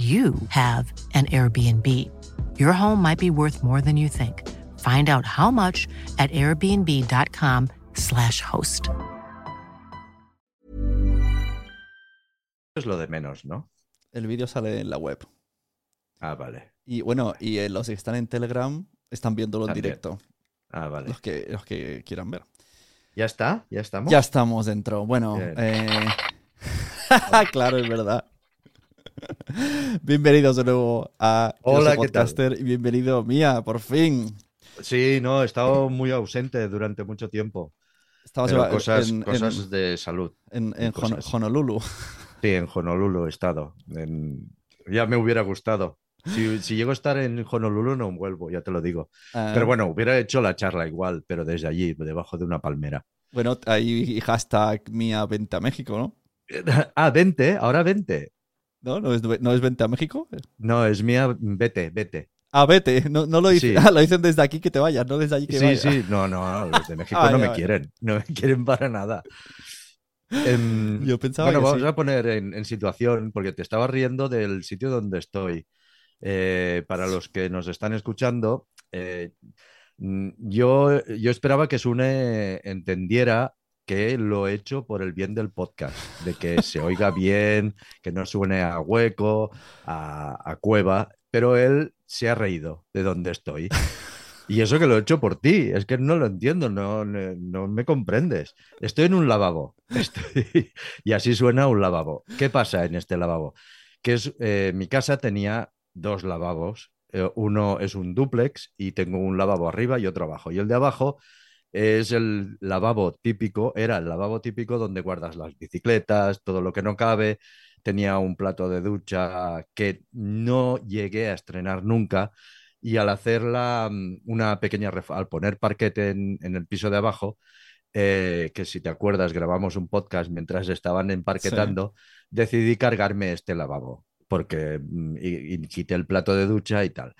you have an Airbnb. Your home might be worth more than you think. Find out how much at airbnb.com/slash host. Es lo de menos, ¿no? El vídeo sale en la web. Ah, vale. Y bueno, y eh, los que están en Telegram están viéndolo en directo. Ah, vale. Los que, los que quieran ver. ¿Ya está? ¿Ya estamos? Ya estamos dentro. Bueno, eh... claro, es verdad. Bienvenidos de nuevo a Hola, Soy ¿qué tal? Podcaster y bienvenido Mía, por fin. Sí, no, he estado muy ausente durante mucho tiempo. Estamos Pero cosas, en, cosas en- de salud. en- en Hon- cosas. Honolulu. Sí, en Honolulu he estado. Ya me hubiera gustado. Si, si llego a estar en Honolulu no vuelvo, ya te lo digo. Ah, Pero bueno, hubiera hecho la charla igual, pero desde allí, debajo de una palmera. Bueno, ahí hashtag Mía Vente a México, ¿no? Ah, 20, ahora 20. ¿No? ¿No es, ¿no es Vente a México? No, es mía, vete, vete. Ah, vete. No, no lo, dicen, Sí. ah, lo dicen desde aquí que te vayas, no desde allí que Sí, vayas. sí, no, no, los de México Vale, no me quieren, no me quieren para nada. Em, Yo pensaba bueno, que vamos sí. a poner en, en situación, porque te estaba riendo del sitio donde estoy. Eh, para los que nos están escuchando, eh, mm, yo, yo esperaba que Sune entendiera que lo he hecho por el bien del podcast, de que se oiga bien, que no suene a hueco, a, cueva, pero él se ha reído de donde estoy. Y eso que lo he hecho por ti, es que no lo entiendo, no, no, me comprendes. Estoy en un lavabo y así suena un lavabo. ¿Qué pasa en este lavabo? Que es, eh, mi casa tenía dos lavabos, eh, uno es un dúplex y tengo un lavabo arriba y otro abajo. Y el de abajo es el lavabo típico, era el lavabo típico donde guardas las bicicletas, todo lo que no cabe. Tenía un plato de ducha que no llegué a estrenar nunca y al hacer la, mm, una pequeña al poner parquete en, en el piso de abajo, eh, que si te acuerdas grabamos un podcast mientras estaban emparquetando, decidí cargarme este lavabo porque mm, y, y quité el plato de ducha y tal.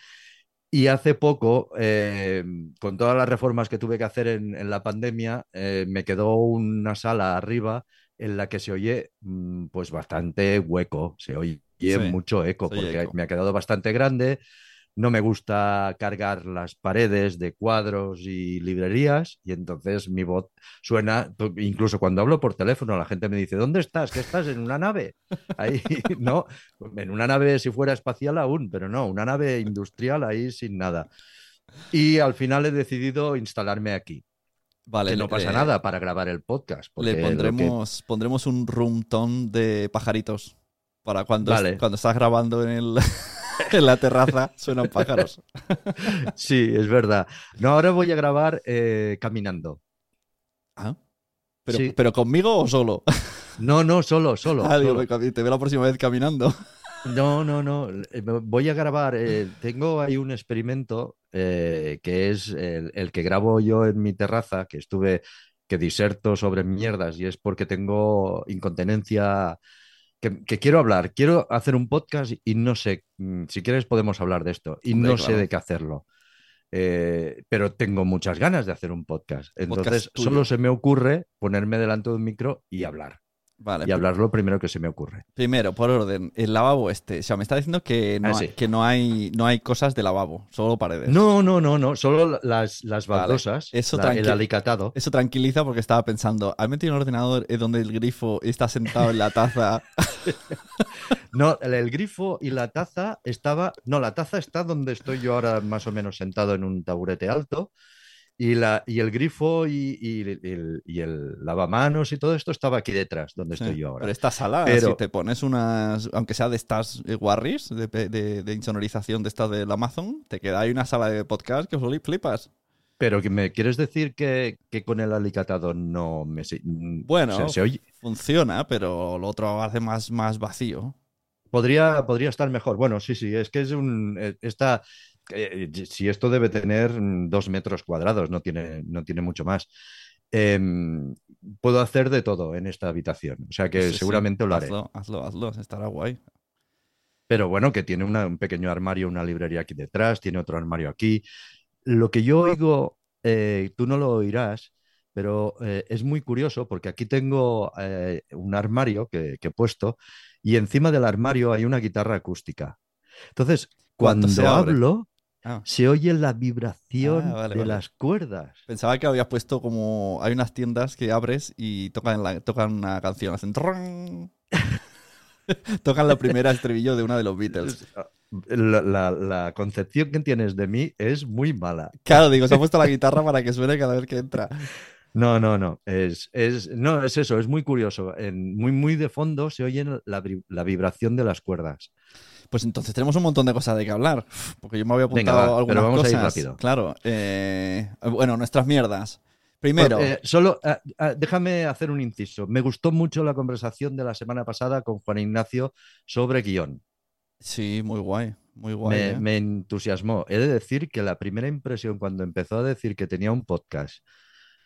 Y hace poco, eh, con todas las reformas que tuve que hacer en, en la pandemia, eh, me quedó una sala arriba en la que se oye mm, pues bastante hueco, se oye Sí, mucho eco, porque eco. me ha quedado bastante grande. No me gusta cargar las paredes de cuadros y librerías y entonces mi voz suena, incluso cuando hablo por teléfono, la gente me dice, ¿dónde estás? ¿Qué estás? ¿En una nave? Ahí, no, en una nave si fuera espacial aún, pero no, una nave industrial ahí sin nada. Y al final he decidido instalarme aquí. Vale, que no pasa le- nada para grabar el podcast. Le que- pondremos, pondremos un room tone de pajaritos. Para cuando, Vale. cuando estás grabando en, el, en la terraza, suenan pájaros. Sí, es verdad. No, ahora voy a grabar eh, caminando. Ah. Pero, Sí. pero conmigo o solo. No, no, solo, solo. Ah, digo, te veo la próxima vez caminando. No, no, no. eh, Voy a grabar. eh, tengo ahí un experimento eh, que es el, el que grabo yo en mi terraza, que estuve, que diserto sobre mierdas y es porque tengo incontinencia. Que, que quiero hablar, quiero hacer un podcast y no sé, mm, si quieres podemos hablar de esto y Hombre, no sé de qué hacerlo. Eh, pero tengo muchas ganas de hacer un podcast. Entonces, solo se me ocurre ponerme delante de un micro y hablar. Vale. Y hablar lo primero que se me ocurre. Primero, por orden, el lavabo este. O sea, me está diciendo que no, Ah, hay, sí. que no hay no hay cosas de lavabo, solo paredes. No, no, no, no, solo las, las Vale. baldosas, Eso la- el alicatado. Eso tranquiliza porque estaba pensando, ¿has metido un ordenador en donde el grifo está sentado en la taza? No, el, el grifo y la taza estaba. No, la taza está donde estoy yo ahora, más o menos sentado en un taburete alto. Y, la, y el grifo y, y el, y el lavamanos y todo esto estaba aquí detrás, donde estoy yo ahora. Pero esta sala, Pero- si te pones unas, aunque sea de estas eh, Warris, de, de, de insonorización de estas del Amazon, te queda ahí una sala de podcast que os flipas. Pero que me quieres decir que, que con el alicatado no me. se- Bueno. o sea, se oye- Funciona, pero lo otro hace más, más vacío. Podría, podría estar mejor. Bueno, sí, sí, es que es un. eh, Esta, eh, si esto debe tener mm, dos metros cuadrados, no tiene, no tiene mucho más. Em, puedo hacer de todo en esta habitación, o sea que Sí, sí, seguramente lo haré. Hazlo, hazlo, hazlo, estará guay. Pero bueno, que tiene una- un pequeño armario, una librería aquí detrás, tiene otro armario aquí. Lo que yo oigo, eh, tú no lo oirás, pero eh, es muy curioso porque aquí tengo eh, un armario que, que he puesto y encima del armario hay una guitarra acústica. Entonces, ¿Cuánto cuando hablo, Ah, se oye la vibración Ah, vale, de vale. las cuerdas. pensaba que habías puesto como. Hay unas tiendas que abres y tocan, la, tocan una canción, hacen. tocan la primera estribillo de una de los Beatles. La, la- la concepción que tienes de mí es muy mala. Claro, digo, se ha puesto la guitarra para que suene cada vez que entra. No, no, no. Es, es, no, es eso, es muy curioso. En, muy, muy de fondo se oye la vibración de las cuerdas. Pues entonces tenemos un montón de cosas de que hablar. Porque yo me había Venga, apuntado va, algunas pero vamos a ir cosas. rápido. Claro. eh, bueno, nuestras mierdas. Primero. Eh, solo ah, ah, déjame hacer un inciso. Me gustó mucho la conversación de la semana pasada con Juan Ignacio sobre guion. Sí, muy guay. Muy guay. me, ¿eh? me entusiasmó. He de decir que la primera impresión cuando empezó a decir que tenía un podcast,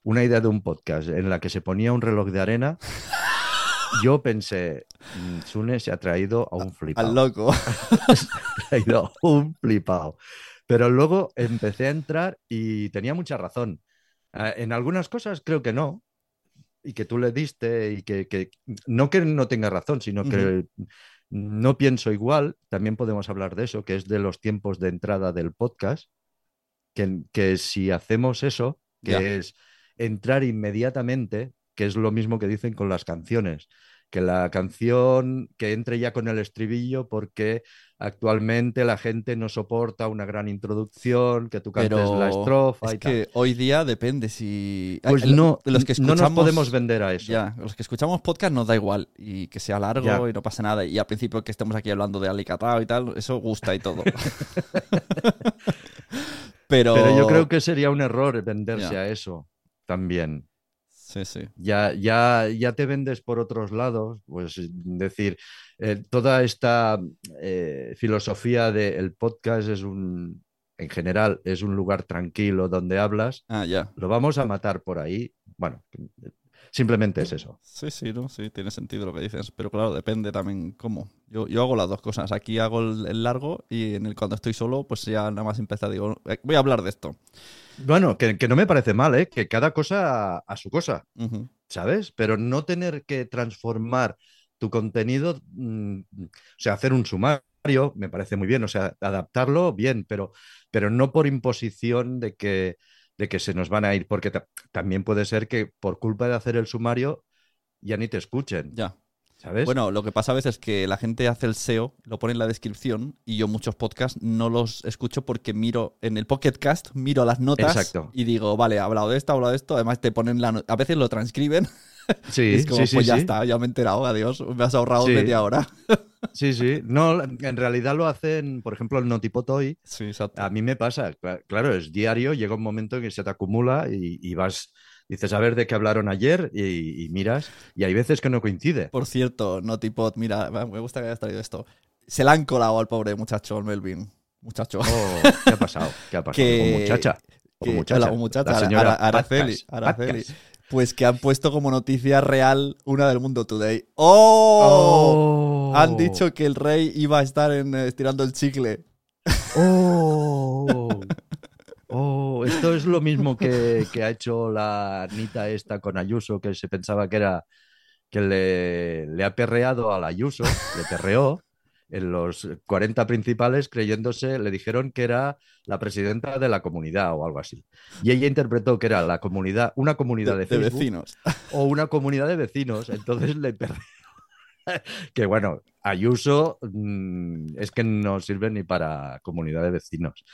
una idea de un podcast en la que se ponía un reloj de arena, yo pensé, "Mm, Sune se ha traído a un flipado. Al loco. Se ha traído a un flipado. Pero luego empecé a entrar y tenía mucha razón. Eh, en algunas cosas creo que no. Y que tú le diste y que, que- no que no tenga razón, sino que no pienso igual. También podemos hablar de eso, que es de los tiempos de entrada del podcast. Que, que si hacemos eso, que es entrar inmediatamente, que es lo mismo que dicen con las canciones, que la canción que entre ya con el estribillo porque actualmente la gente no soporta una gran introducción, que tú cantes Pero la estrofa es y tal. que hoy día depende si. Pues el- no, los que no nos escuchamos- podemos vender a eso. Ya, los que escuchamos podcast nos da igual y que sea largo Ya. y no pasa nada. Y al principio que estemos aquí hablando de alicatado y tal, eso gusta y todo. Pero... Pero yo creo que sería un error venderse Ya. a eso también. Sí, sí. Ya, ya, ya te vendes por otros lados, pues decir, eh, toda esta eh, filosofía del podcast es un, en general, es un lugar tranquilo donde hablas, Ah, ya. lo vamos a matar por ahí. Bueno, simplemente es eso. Sí, sí, ¿no? Sí, tiene sentido lo que dices. Pero claro, depende también cómo. Yo, yo hago las dos cosas. Aquí hago el, el largo y en el cuando estoy solo, pues ya nada más empezar, digo, "Eh, voy a hablar de esto. Bueno, que, que no me parece mal, ¿eh? Que cada cosa a, su cosa. ¿sabes? Pero no tener que transformar tu contenido, mm, o sea, hacer un sumario, me parece muy bien, o sea, adaptarlo bien, pero, pero no por imposición de que, de que se nos van a ir, porque ta- también puede ser que por culpa de hacer el sumario ya ni te escuchen, Ya. ¿sabes? Bueno, lo que pasa a veces es que la gente hace el SEO, lo pone en la descripción y yo muchos podcasts no los escucho porque miro en el Pocket Cast, miro las notas Exacto. y digo, vale, he hablado de esto, he hablado de esto. Además, te ponen la. no- A veces lo transcriben. sí, es como, sí, sí, pues ya está, ya me he enterado, adiós, me has ahorrado media hora. Sí, sí. No, en realidad lo hacen, por ejemplo, el Notipot hoy. Sí, exacto. A mí me pasa, cla- claro, es diario, llega un momento en que se te acumula y, y vas, dices, a ver de qué hablaron ayer y, y miras, y hay veces que no coincide. Por cierto, Notipod, mira, me gusta que hayas traído esto. Se le han colado al pobre muchacho, el Melvin. Muchacho. Oh, ¿Qué ha pasado? ¿Qué ha pasado? Que- ¿Con muchacha? ¿O que- muchacha? hola, muchacha, La señora Ara- Araceli, Patcas, Araceli. Pues que han puesto como noticia real una del Mundo Today. ¡Oh! Oh. Han dicho que el rey iba a estar en, eh, estirando el chicle. Oh. Oh, esto es lo mismo que, que ha hecho la Anita esta con Ayuso, que se pensaba que era que le, le ha perreado a la Ayuso, le perreó en los 40 principales creyéndose, le dijeron que era la presidenta de la comunidad o algo así. Y ella interpretó que era la comunidad, una comunidad de, De, vecinos. o una comunidad de vecinos. Entonces le perreó. que bueno, Ayuso mm, es que no sirve ni para comunidad de vecinos.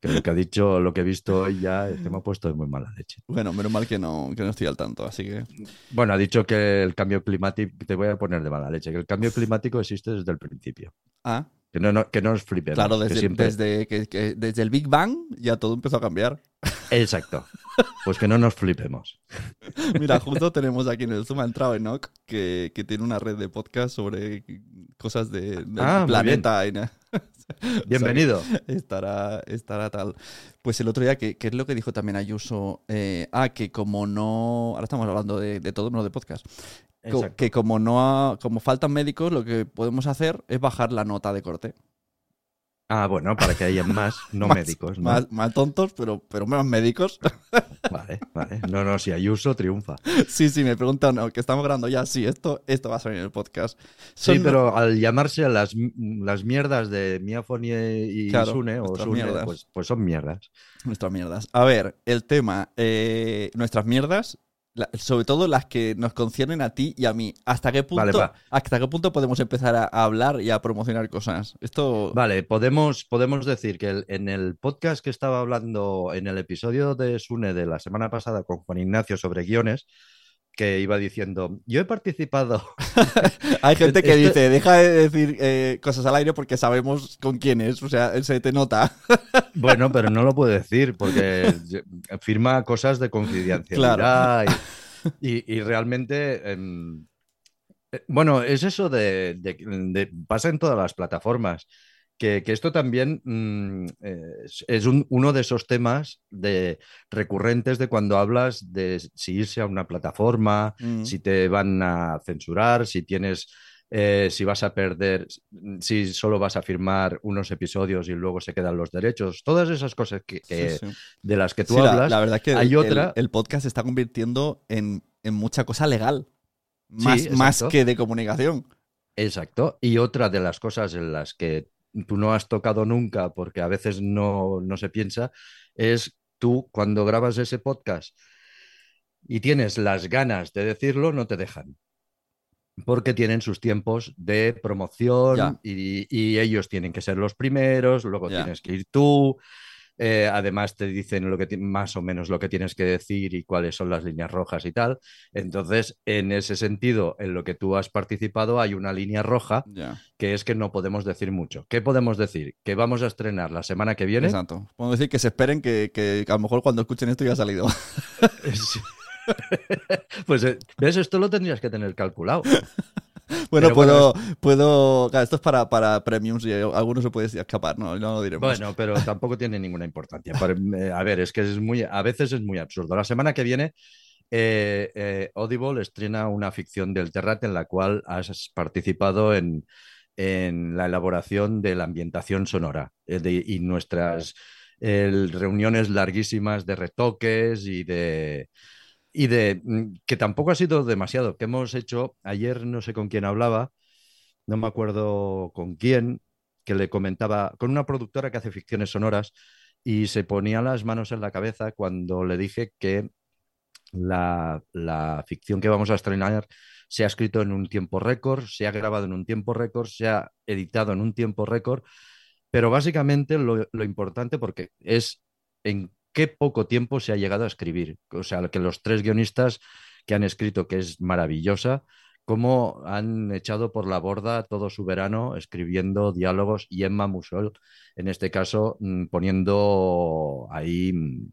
Que lo que ha dicho, lo que he visto hoy ya es que me ha puesto de muy mala leche. Bueno, menos mal que no, que no estoy al tanto, así que. Bueno, ha dicho que el cambio climático, te voy a poner de mala leche, que el cambio climático existe desde el principio. Ah, Que no, no- que no os flipemos. claro, que desde, siempre- desde, que, que desde el Big Bang ya todo empezó a cambiar. Exacto. Pues que no nos flipemos. Mira, justo tenemos aquí en el Zoom ha entrado Enoch, que, que tiene una red de podcast sobre cosas de, del Ah, planeta. y na- Bienvenido. estará, estará tal. Pues el otro día, que, que es lo que dijo también Ayuso, eh, ah, que como no, ahora estamos hablando de, de todo, no de podcast, Exacto. que como no ha- como faltan médicos, lo que podemos hacer es bajar la nota de corte. Ah, bueno, para que haya más no Más- médicos. ¿no? Más, más tontos, pero, pero menos médicos. Vale, vale. No, no, si Ayuso triunfa. sí, sí, me preguntan, no, que estamos grabando ya, sí, esto, esto va a salir en el podcast. Sí, pero al llamarse las, las mierdas de Miafoni y Claro, Sune, o Sune, pues, pues son mierdas. Nuestras mierdas. A ver, el tema. eh, nuestras mierdas, la- sobre todo las que nos conciernen a ti y a mí. ¿Hasta qué punto, Vale, hasta qué punto podemos empezar a, a hablar y a promocionar cosas? Esto. Vale, podemos, podemos decir que el- en el podcast que estaba hablando, en el episodio de Sune de la semana pasada con Juan Ignacio sobre guiones, que iba diciendo, yo he participado Hay gente que Esto- dice, deja de decir eh, cosas al aire porque sabemos con quién es. O sea, se te nota. Bueno, pero no lo puedo decir porque firma cosas de confidencialidad y, y- y realmente, em, eh, bueno, es eso de, de- de- pasa en todas las plataformas, que, que esto también mm, es, es un- uno de esos temas de, recurrentes de cuando hablas de si irse a una plataforma, Mm. si te van a censurar, si tienes, eh, si vas a perder, si solo vas a firmar unos episodios y luego se quedan los derechos, todas esas cosas que, que- Sí, sí. de las que tú Sí, hablas. la, verdad es que hay el, otra- el- podcast se está convirtiendo en, en mucha cosa legal. Más, más que de comunicación. Exacto. Y otra de las cosas en las que tú no has tocado nunca, porque a veces no, no se piensa, es tú cuando grabas ese podcast y tienes las ganas de decirlo, no te dejan. Porque tienen sus tiempos de promoción y, y ellos tienen que ser los primeros, luego Ya. tienes que ir tú. Eh, además te dicen lo que más o menos lo que tienes que decir y cuáles son las líneas rojas y tal. Entonces, en ese sentido, en lo que tú has participado, hay una línea roja que es que no podemos decir mucho. ¿Qué podemos decir? Que vamos a estrenar la semana que viene. Exacto. Podemos decir que se esperen que, que a lo mejor cuando escuchen esto ya ha salido. Sí. pues, eh, ¿ves? Esto lo tendrías que tener calculado. bueno, puedo, puedo. Claro, esto es para, para premiums y algunos se puede escapar, no, no lo diremos. Bueno, pero tampoco tiene ninguna importancia. Por- eh, a ver, es que es muy, a veces es muy absurdo. La semana que viene, eh, eh, Audible estrena una ficción del Terrat en la cual has participado en, en la elaboración de la ambientación sonora eh, de- y nuestras reuniones larguísimas de retoques y de y de mm, que tampoco ha sido demasiado, que hemos hecho ayer, no sé con quién hablaba, no me acuerdo con quién, que le comentaba, con una productora que hace ficciones sonoras, y se ponía las manos en la cabeza cuando le dije que la, la ficción que vamos a estrenar se ha escrito en un tiempo récord, se ha grabado en un tiempo récord, se ha editado en un tiempo récord, pero básicamente lo, lo importante porque es en qué poco tiempo se ha llegado a escribir. O sea, que los tres guionistas que han escrito, que es maravillosa, cómo han echado por la borda todo su verano escribiendo diálogos y Emma Musol, en este caso, mm, poniendo ahí mm,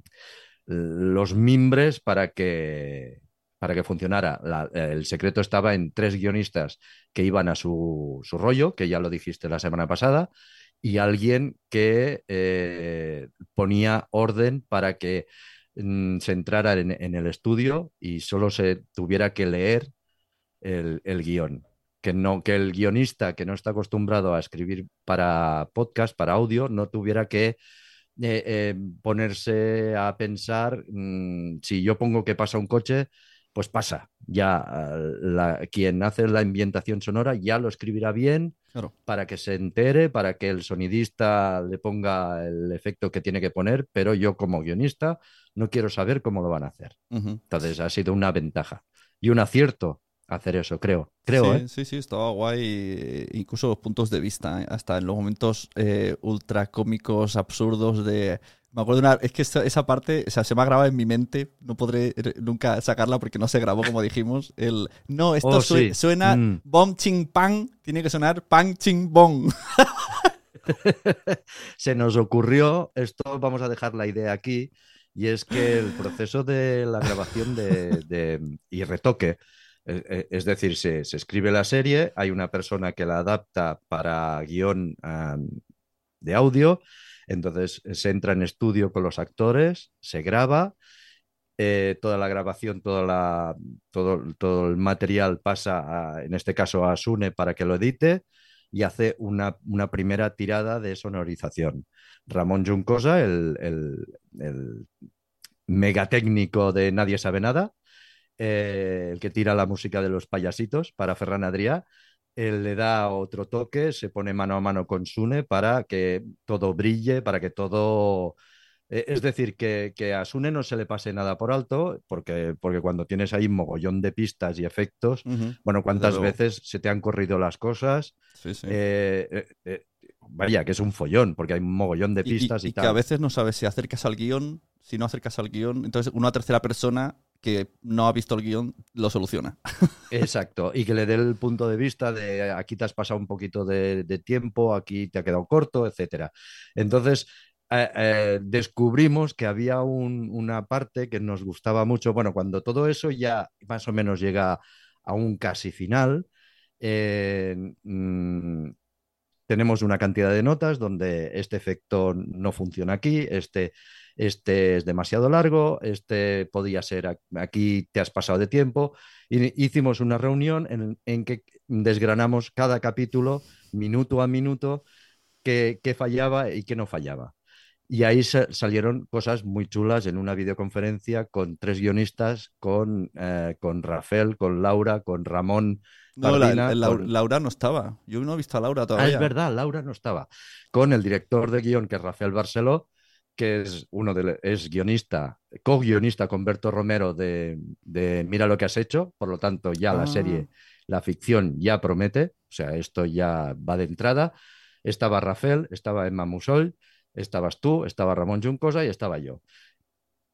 los mimbres para que, para que funcionara. El secreto estaba en tres guionistas que iban a su, su rollo, que ya lo dijiste la semana pasada, y alguien que eh, ponía orden para que mm, se entrara en, el estudio y solo se tuviera que leer el, el guion. Que, no, que el guionista que no está acostumbrado a escribir para podcast, para audio, no tuviera que eh, eh, ponerse a pensar mm, si yo pongo que pasa un coche, pues pasa. Ya eh, la- quien hace la ambientación sonora ya lo escribirá bien Claro. para que se entere, para que el sonidista le ponga el efecto que tiene que poner, pero yo como guionista no quiero saber cómo lo van a hacer. Entonces ha sido una ventaja y un acierto hacer eso, creo. Creo, sí, ¿eh? sí, sí, estaba guay. Incluso los puntos de vista, ¿eh? hasta en los momentos eh, ultra cómicos, absurdos de. Me acuerdo una. Es que esa, esa parte, o sea, se me ha grabado en mi mente. No podré nunca sacarla porque no se grabó, como dijimos. El. No, esto Oh, sí. suena Mm. bom ching pang. Tiene que sonar pang ching bong. Se nos ocurrió, esto vamos a dejar la idea aquí, y es que el proceso de la grabación de, de- y retoque, eh, eh, es decir, se, se escribe la serie, hay una persona que la adapta para guion am, de audio, entonces se entra en estudio con los actores, se graba, eh, toda la grabación, toda la, todo, todo el material pasa, en este caso, a Sune para que lo edite y hace una, primera tirada de sonorización. Ramón Juncosa, el, el, el megatécnico de Nadie sabe nada, eh, el que tira la música de los payasitos para Ferran Adrià, él le da otro toque, se pone mano a mano con Sune para que todo brille, para que todo... eh, Es decir, que, que a Sune no se le pase nada por alto, porque, porque cuando tienes ahí mogollón de pistas y efectos, bueno, ¿cuántas veces se te han corrido las cosas? Sí, sí. Eh, eh, eh, vaya, que es un follón, porque hay un mogollón de Y- y- pistas y, y que a veces no sabes si acercas al guion, si no acercas al guion. Entonces, una tercera persona que no ha visto el guion lo soluciona. Exacto, y que le dé el punto de vista de aquí te has pasado un poquito de, tiempo, aquí te ha quedado corto, etcétera. Entonces, eh, eh, descubrimos que había un- una parte que nos gustaba mucho. Bueno, cuando todo eso ya más o menos llega a un casi final, eh, mm, tenemos una cantidad de notas donde este efecto no funciona aquí, este, este es demasiado largo, este podía ser aquí te has pasado de tiempo. Y hicimos una reunión en, en que desgranamos cada capítulo, minuto a minuto, qué, qué fallaba y qué no fallaba. Y ahí sa- salieron cosas muy chulas en una videoconferencia con tres guionistas, con, eh, con Rafael, con Laura, con Ramón. No, la- Pardina, la- con- Laura no estaba. Yo no he visto a Laura Ah, todavía. es verdad, Laura no estaba. Con el director de guion, que es Rafael Barceló, que es uno de, es guionista, co-guionista con Berto Romero de, de Mira lo que has hecho, por lo tanto ya la Ah. serie, la ficción ya promete, o sea, esto ya va de entrada. Estaba Rafael, estaba Emma Musol, estabas tú, estaba Ramón Juncosa y estaba yo.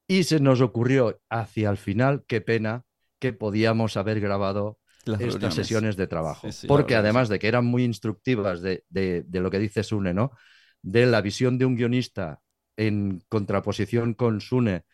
Y se nos ocurrió hacia el final, qué pena que podíamos haber grabado Las estas reuniones. sesiones de trabajo. Sí, sí, la Porque además de que eran muy instructivas de, de- de lo que dice Sune, ¿no? De la visión de un guionista en contraposición con Sune,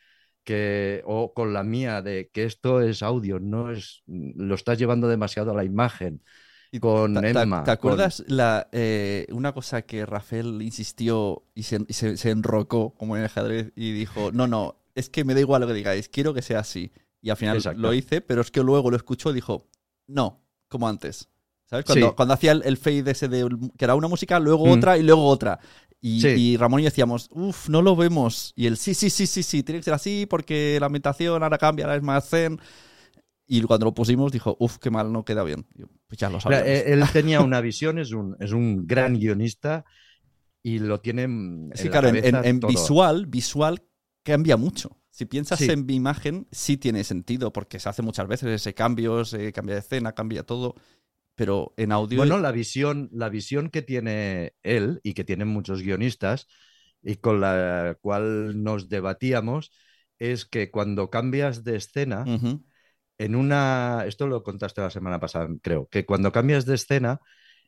que, o con la mía, de que esto es audio, no es, lo estás llevando demasiado a la imagen. Y con ¿Te, te- Emma, te con- acuerdas la, eh, una cosa que Rafael insistió y se, y se- se enrocó como en el ajedrez y dijo, no, no, es que me da igual lo que digáis, quiero que sea así. Y al final Exacto. lo hice, pero es que luego lo escuchó y dijo, no, como antes. ¿Sabes? Cuando, Sí. cuando hacía el, el fade ese de que era una música, luego Mm. otra y luego otra. Y, Sí. y Ramón y yo decíamos, uff, no lo vemos. Y él, sí, sí, sí, sí, sí, tiene que ser así porque la ambientación ahora cambia, ahora es más zen. Y cuando lo pusimos dijo, uff, qué mal, no queda bien. Yo, pues ya lo sabemos. él tenía una visión, es un, es un gran guionista y lo tiene en Sí, la claro, en, visual, visual cambia mucho. Si piensas Sí. en mi imagen, sí tiene sentido, porque se hace muchas veces ese cambio, se cambia de escena, cambia todo. Pero en audio. Bueno, la visión, la visión que tiene él y que tienen muchos guionistas y con la cual nos debatíamos es que cuando cambias de escena, en una, esto lo contaste la semana pasada, creo, que cuando cambias de escena,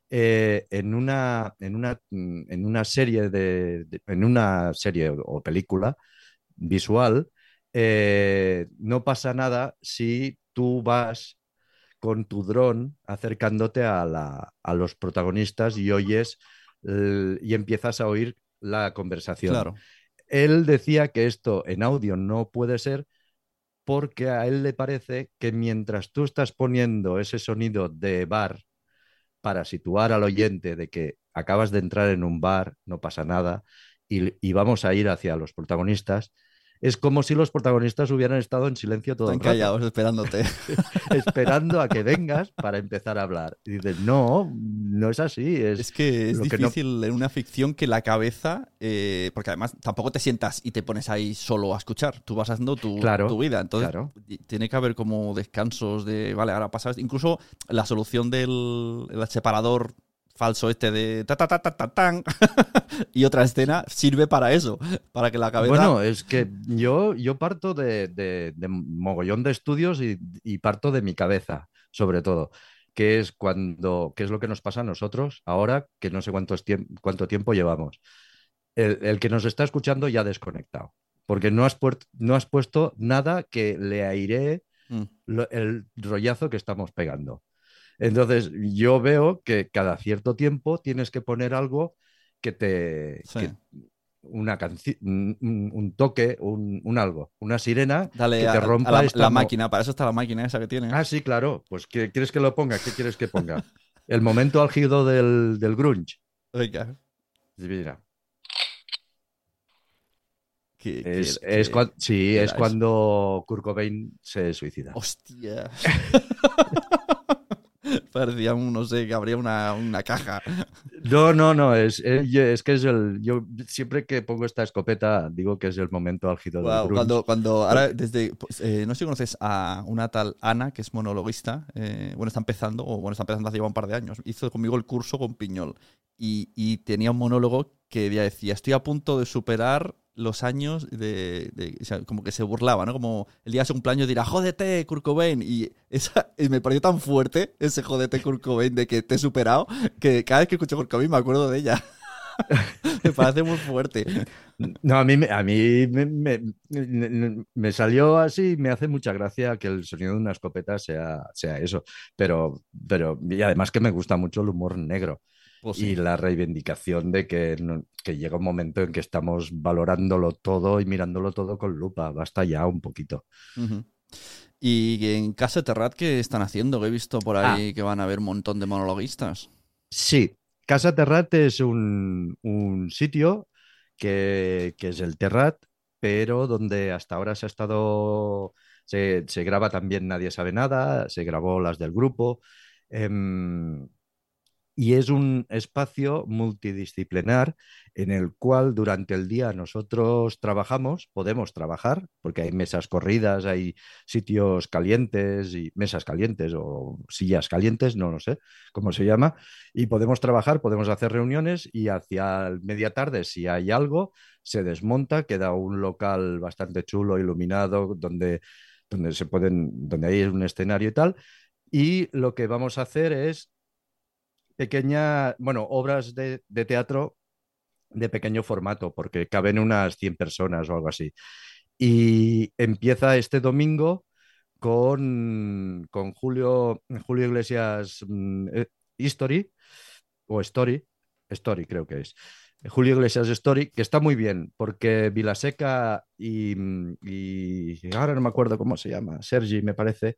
eh, en, una, en, una, mm, en una serie de, de- en una serie o, o película visual, eh, no pasa nada si tú vas con tu dron acercándote a, la- a los protagonistas y oyes el- y empiezas a oír la conversación. Claro. Él decía que esto en audio no puede ser porque a él le parece que mientras tú estás poniendo ese sonido de bar para situar al oyente de que acabas de entrar en un bar, no pasa nada, y, y vamos a ir hacia los protagonistas, es como si los protagonistas hubieran estado en silencio todo Están el rato, callados esperándote. esperando a que vengas para empezar a hablar. Y dices, no, no es así. Es, Es que es lo que no- difícil en una ficción que la cabeza, eh, porque además tampoco te sientas y te pones ahí solo a escuchar, tú vas haciendo tu, Claro, tu vida, entonces claro. tiene que haber como descansos de, vale, ahora pasa esto. incluso la solución del el separador falso este de ta ta ta ta ta tan y otra escena sirve para eso, para que la cabeza Bueno, es que yo, yo parto de, de- de mogollón de estudios y, y parto de mi cabeza, sobre todo, que es cuando, que es lo que nos pasa a nosotros ahora, que no sé cuántos tiemp- cuánto tiempo llevamos. El, el que nos está escuchando ya ha desconectado, porque no has, no has puesto nada que le airee Mm. lo- el rollazo que estamos pegando. Entonces, yo veo que cada cierto tiempo tienes que poner algo que te... Sí. que- una canción, un, un toque, un, un algo, una sirena Dale que a, te a rompa la, esta la mo- máquina, para eso está la máquina esa que tiene. Ah, sí, claro. Pues ¿qué quieres que lo ponga? ¿Qué quieres que ponga? El momento álgido del, del grunge. Venga, Mira, es, sí, es cuando Kurt Cobain se suicida. Hostia. Parecía, un, no sé, que habría una, una caja. No, no, no, es, es, es que es el. Yo siempre que pongo esta escopeta digo que es el momento álgido del Guau, grunge. cuando, cuando ahora, desde. pues, eh, no sé si conoces a una tal Ana, que es monologuista. eh, bueno, está empezando, o bueno, está empezando hace ya un par de años. Hizo conmigo el curso con Piñol. Y, y tenía un monólogo que decía: Estoy a punto de superar los años de, como que se burlaba, ¿no? Como el día de su cumpleaños dirá, jódete, Kurt Cobain. Y, esa, y me pareció tan fuerte ese jódete, Kurt Cobain, de que te he superado, que cada vez que escucho Kurt Cobain me acuerdo de ella. me parece muy fuerte. No, a mí, a mí me- me salió así, me hace mucha gracia que el sonido de una escopeta sea, sea eso, pero, pero y además que me gusta mucho el humor negro Pues y la reivindicación de que, que llega un momento en que estamos valorándolo todo y mirándolo todo con lupa, basta ya un poquito. Y en Casa Terrat, ¿qué están haciendo? Que he visto por ahí que van a haber un montón de monologuistas. Sí, Casa Terrat es un, un sitio que, que es el Terrat, pero donde hasta ahora se ha estado, se, se graba también Nadie sabe nada, se grabó las del grupo, em, y es un espacio multidisciplinar en el cual durante el día nosotros trabajamos, podemos trabajar, porque hay mesas corridas, hay sitios calientes y mesas calientes o sillas calientes, no lo sé cómo se llama, y podemos trabajar, podemos hacer reuniones y hacia media tarde, si hay algo, se desmonta, queda un local bastante chulo, iluminado, donde, donde se pueden, donde hay un escenario y tal. Y lo que vamos a hacer es pequeñas, bueno, obras de, de teatro de pequeño formato, porque caben unas 100 personas o algo así. Y empieza este domingo con, con Julio, Julio Iglesias mm, eh, History, o Story, Story creo que es. Julio Iglesias Story, que está muy bien, porque Vilaseca y, mm, ahora no me acuerdo cómo se llama, Sergi me parece,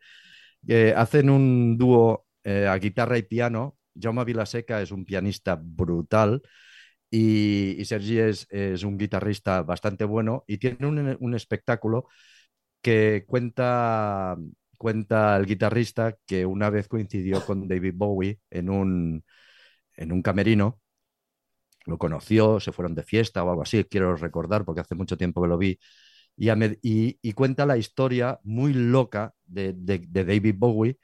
eh, hacen un dúo eh, a guitarra y piano. Jaume Vilaseca es un pianista brutal y, Sergi es, un guitarrista bastante bueno y tiene un, espectáculo que cuenta, cuenta el guitarrista que una vez coincidió con David Bowie en un, en un camerino, lo conoció, se fueron de fiesta o algo así, quiero recordar porque hace mucho tiempo que lo vi, y, cuenta la historia muy loca de David Bowie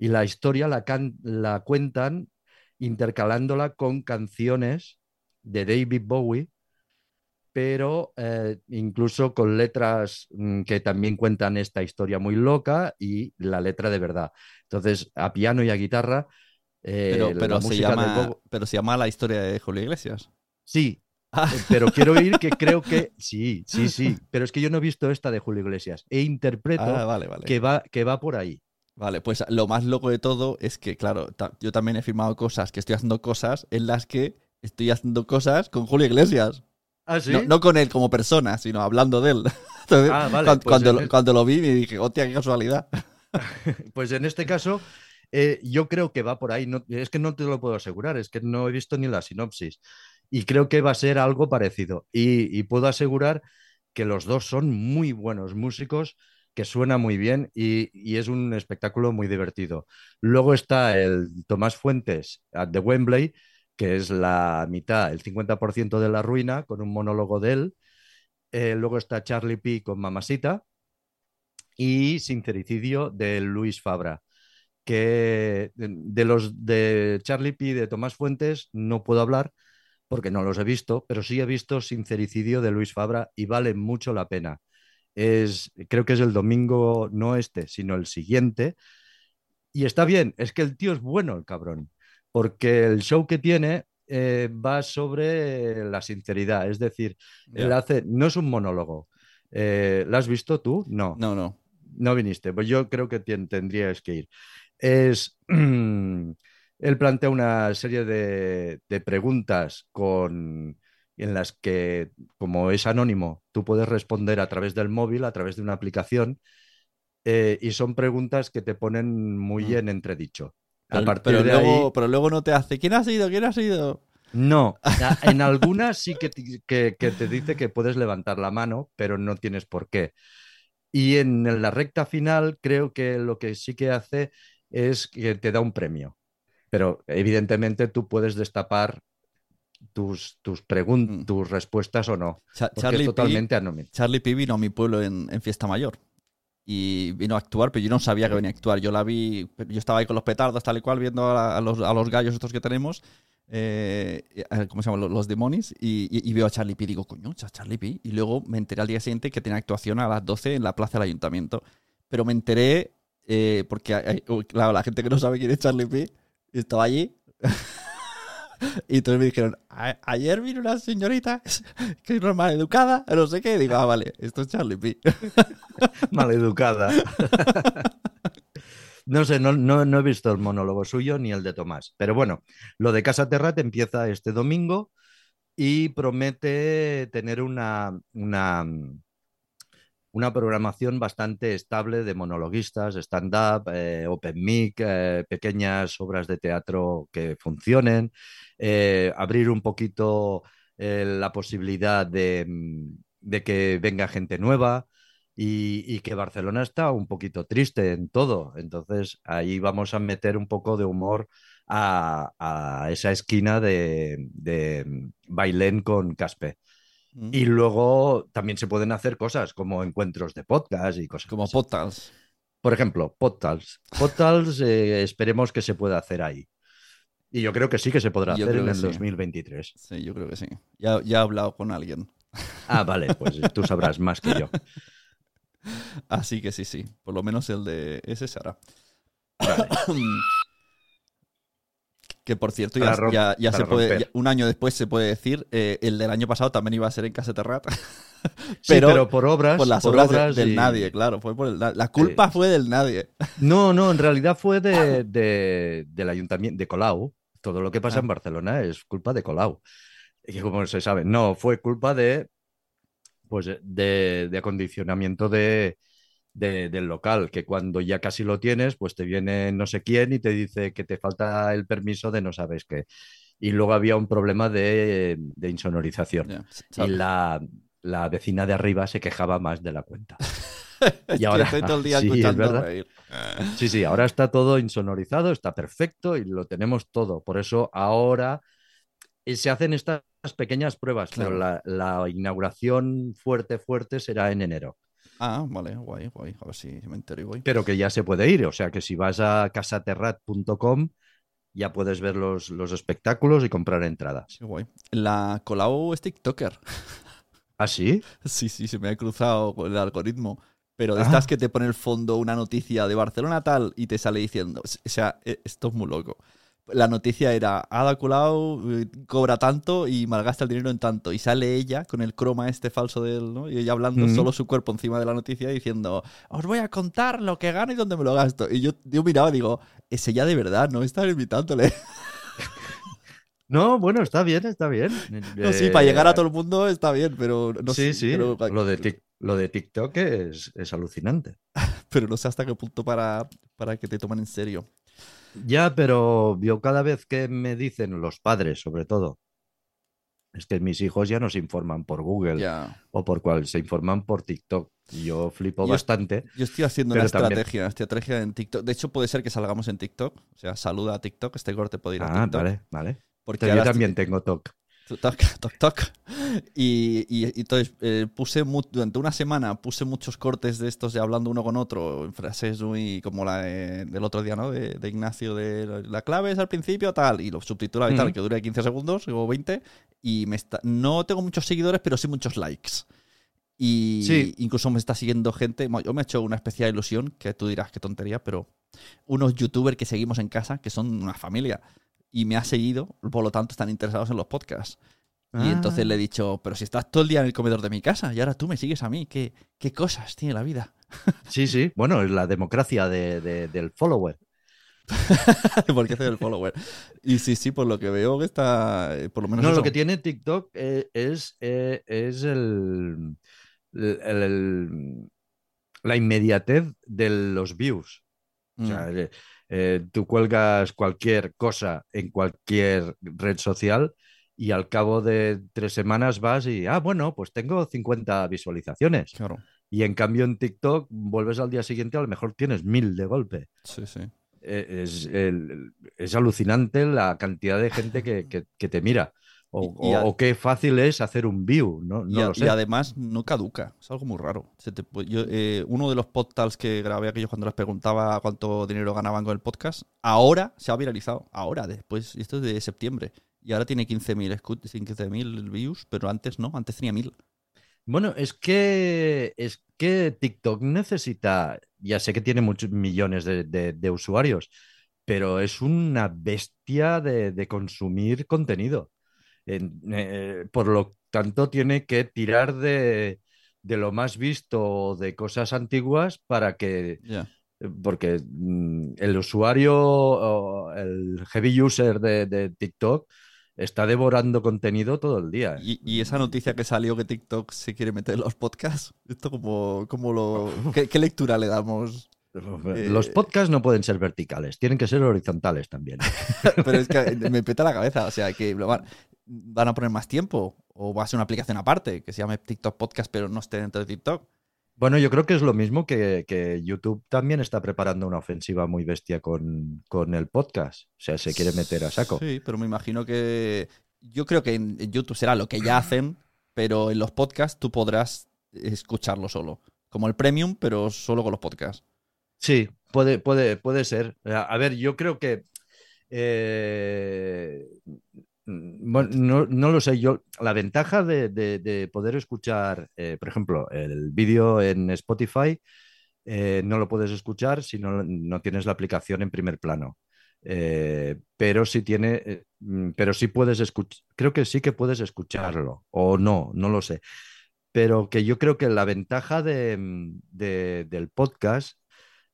y la historia la, can- la cuentan intercalándola con canciones de David Bowie pero eh, incluso con letras mm, que también cuentan esta historia muy loca y la letra de verdad. Entonces, a piano y a guitarra. eh, Pero, se llama, pero se llama la historia de Julio Iglesias. Sí, Ah. eh, pero quiero oír que creo que sí, sí, sí. Pero es que yo no he visto esta de Julio Iglesias e interpreto Ah, vale, vale. que, va, que va por ahí. Vale, pues lo más loco de todo es que, claro, ta- yo también he firmado cosas, que estoy haciendo cosas en las que estoy haciendo cosas con Julio Iglesias. ¿Ah, sí? No, no con él como persona, sino hablando de él. Entonces, Ah, vale, pues cuando, lo- el- cuando lo vi me dije, hostia, qué casualidad. Pues en este caso, eh, yo creo que va por ahí. No, es que no te lo puedo asegurar, es que no he visto ni la sinopsis. Y creo que va a ser algo parecido. Y, y puedo asegurar que los dos son muy buenos músicos, que suena muy bien y, es un espectáculo muy divertido. Luego está el Tomás Fuentes the Wembley, que es la mitad, el 50% de la ruina, con un monólogo de él. Eh, luego está Charlie P con Mamasita y Sincericidio de Luis Fabra. Que de, de los de Charlie P de Tomás Fuentes no puedo hablar porque no los he visto, pero sí he visto Sincericidio de Luis Fabra y vale mucho la pena. Es, creo que es el domingo, no este, sino el siguiente. Y está bien, es que el tío es bueno, el cabrón, porque el show que tiene eh, va sobre la sinceridad, es decir, él hace, no es un monólogo. Eh, ¿Lo has visto tú? No, No, no. no viniste. Pues yo creo que tendrías que ir. Es, él plantea una serie de, de preguntas con, en las que, como es anónimo, tú puedes responder a través del móvil, a través de una aplicación, eh, y son preguntas que te ponen muy Mm. en entredicho. A Pero, partir pero de luego, ahí, pero luego no te hace. ¿Quién ha sido? ¿Quién ha sido? no. En algunas sí que, ti- que, que te dice que puedes levantar la mano, pero no tienes por qué. Y en la recta final creo que lo que sí que hace es que te da un premio. Pero evidentemente tú puedes destapar tus, tus, pregun- Mm. tus respuestas o no. Charlie es totalmente. Charlie P vino a mi pueblo en, en Fiesta Mayor. Y vino a actuar, pero yo no sabía que venía a actuar. Yo la vi, yo estaba ahí con los petardos, tal y cual, viendo a, a los, a los gallos estos que tenemos. eh, ¿Cómo se llaman? Los, los demonios. Y, y- y veo a Charlie P. Digo, coño, Cha- Charlie P. Y luego me enteré al día siguiente que tenía actuación a las 12 en la plaza del ayuntamiento. Pero me enteré eh, porque, hay- claro, la gente que no sabe quién es Charlie P. estaba allí. Y entonces me dijeron, "A- ayer vino una señorita que es normal educada, no sé qué. Y digo, ah, vale, esto es Charlie P. Maleducada. No sé, no, no, no he visto el monólogo suyo ni el de Tomás. Pero bueno, lo de Casa Terrat empieza este domingo y promete tener una, una, una programación bastante estable de monologuistas, stand-up, eh, open mic, eh, pequeñas obras de teatro que funcionen, eh, abrir un poquito la posibilidad de, mm, de que venga gente nueva y, que Barcelona está un poquito triste en todo. Entonces ahí vamos a meter un poco de humor a, a esa esquina de, de mm, Bailén con Caspe. Y luego también se pueden hacer cosas como encuentros de podcast y cosas Como. Potals. Por ejemplo, Podtals. Podtals eh, esperemos que se pueda hacer ahí. Y yo creo que sí que se podrá Yo hacer en el sí. 2023. Sí, yo creo que sí. Ya, ya he hablado con alguien. Ah, vale, pues tú sabrás más que yo. Así que sí, sí. Por lo menos el de ese será. que por cierto, ya, ya, se puede, ya- un año después se puede decir, eh, el del año pasado también iba a ser en Casa Terrat. Sí, Pero por obras. por las por obras, de- obras del y- nadie, claro. Fue por el la culpa fue del nadie. No, no, en realidad fue de, de- del ayuntamiento de Colau. Todo lo que pasa Ah. en Barcelona es culpa de Colau. Y como se sabe, no, fue culpa de, pues, de, de acondicionamiento de, de- del local, que cuando ya casi lo tienes, pues te viene no sé quién y te dice que te falta el permiso de no sabes qué. Y luego había un problema de, de insonorización. Y la, la vecina de arriba se quejaba más de la cuenta. Y ahora- estoy todo el día sí, es escuchando verdad. reír. Sí, sí, ahora está todo insonorizado, está perfecto y lo tenemos todo. Por eso ahora eh, se hacen estas pequeñas pruebas, pero la, la inauguración fuerte, fuerte será en enero. Ah, vale, guay, guay. A ver si me entero y voy. Pero que ya se puede ir, o sea que si vas a casaterrat.com ya puedes ver los, los espectáculos y comprar entradas. Qué guay. La Colau es TikToker. ¿Ah, sí? Sí, sí, se me ha cruzado con el algoritmo. Pero de Ah. estas que te pone el fondo una noticia de Barcelona tal y te sale diciendo, o sea, e- esto es muy loco. La noticia era, Ada Colau eh, cobra tanto y malgasta el dinero en tanto. Y sale ella con el croma este falso de él, ¿no? Y ella hablando solo su cuerpo encima de la noticia diciendo, os voy a contar lo que gano y dónde me lo gasto. Y yo, yo miraba y digo, es ella de verdad, no están invitándole. No, bueno, está bien, está bien. No, sí, Eh, para llegar a todo el mundo está bien, pero no sí, sé. sí. Pero, Lo de, lo de TikTok es, es alucinante. pero no sé hasta qué punto para, para que te tomen en serio. Ya, pero yo cada vez que me dicen los padres, sobre todo, es que mis hijos ya no se informan por Google o por cual, se informan por TikTok. Yo flipo Yo- bastante. Yo estoy haciendo una también- estrategia, estrategia en TikTok. De hecho, puede ser que salgamos en TikTok. O sea, saluda a TikTok. Este corte puede ir a Ah, TikTok. vale, vale. Porque Yo también estoy- tengo TOC. Toc, toc, toc. Y, y- y entonces eh, puse mu- durante una semana puse muchos cortes de estos de hablando uno con otro, en frases muy como la de- del otro día, ¿no? De, de Ignacio, de la- la clave es al principio, tal, y lo subtitulaba y tal, que dura 15 segundos o 20, y me está, no tengo muchos seguidores, pero sí muchos likes. Y Sí. incluso me está siguiendo gente, yo me he hecho una especial ilusión, que tú dirás qué tontería, pero unos youtubers que seguimos en casa, que son una familia, y me ha seguido, por lo tanto están interesados en los podcasts. Y Ah. entonces le he dicho, pero si estás todo el día en el comedor de mi casa y ahora tú me sigues a mí, ¿qué, qué cosas tiene la vida? Sí, sí. Bueno, es la democracia de- de- del follower. Porque soy el follower. Y sí, sí, por lo que veo que está, eh, por lo menos No, eso. lo que tiene TikTok eh, es, eh, es el, el- el- la inmediatez de los views. O sea, Mm, eh, tú cuelgas cualquier cosa en cualquier red social y al cabo de tres semanas vas y, ah, bueno, pues tengo 50 visualizaciones. claro, Y en cambio en TikTok vuelves al día siguiente, a lo mejor tienes mil de golpe. sí, sí. Eh, Es, el- es alucinante la cantidad de gente que, que- que te mira. O, Y- y a- o- o qué fácil es hacer un view, no, Y, a- lo y sé. además no caduca, es algo muy raro. Se te pu- yo, eh, uno de los podcasts que grabé aquellos cuando les preguntaba cuánto dinero ganaban con el podcast, ahora se ha viralizado, ahora, después, y esto es de septiembre, y ahora tiene 15.000 escu- 15.000 views, pero antes no, antes tenía 1.000. Bueno, es que, es que TikTok necesita, ya sé que tiene muchos millones de, de- de usuarios, pero es una bestia de, de consumir contenido. En- eh, por lo tanto, tiene que tirar de, de lo más visto de cosas antiguas para que, Ya. porque mm, el usuario, el heavy user de, de TikTok está devorando contenido todo el día. Y, y esa noticia que salió que TikTok se quiere meter en los podcasts, ¿esto como, como lo... ¿qué, qué lectura le damos? Los podcasts no pueden ser verticales, tienen que ser horizontales también. Pero es que me peta la cabeza, o sea, que van, a poner más tiempo o va a ser una aplicación aparte que se llame TikTok Podcast pero no esté dentro de TikTok. Bueno, yo creo que es lo mismo que, que YouTube también está preparando una ofensiva muy bestia con, con el podcast. O sea, se quiere meter a saco. Sí, pero me imagino que... Yo creo que en YouTube será lo que ya hacen, pero en los podcasts tú podrás escucharlo solo. Como el premium, pero solo con los podcasts. Sí, puede, puede, puede ser. A a ver, yo creo que. eh, bueno, no, lo sé. Yo, la ventaja de, de- de poder escuchar, eh, por ejemplo, el vídeo en Spotify, eh, no lo puedes escuchar si no, no tienes la aplicación en primer plano. Eh, pero sí tiene, mm, pero sí puedes escuchar, creo que sí que puedes escucharlo, o no, no lo sé. Pero que yo creo que la ventaja de, mm, de- del podcast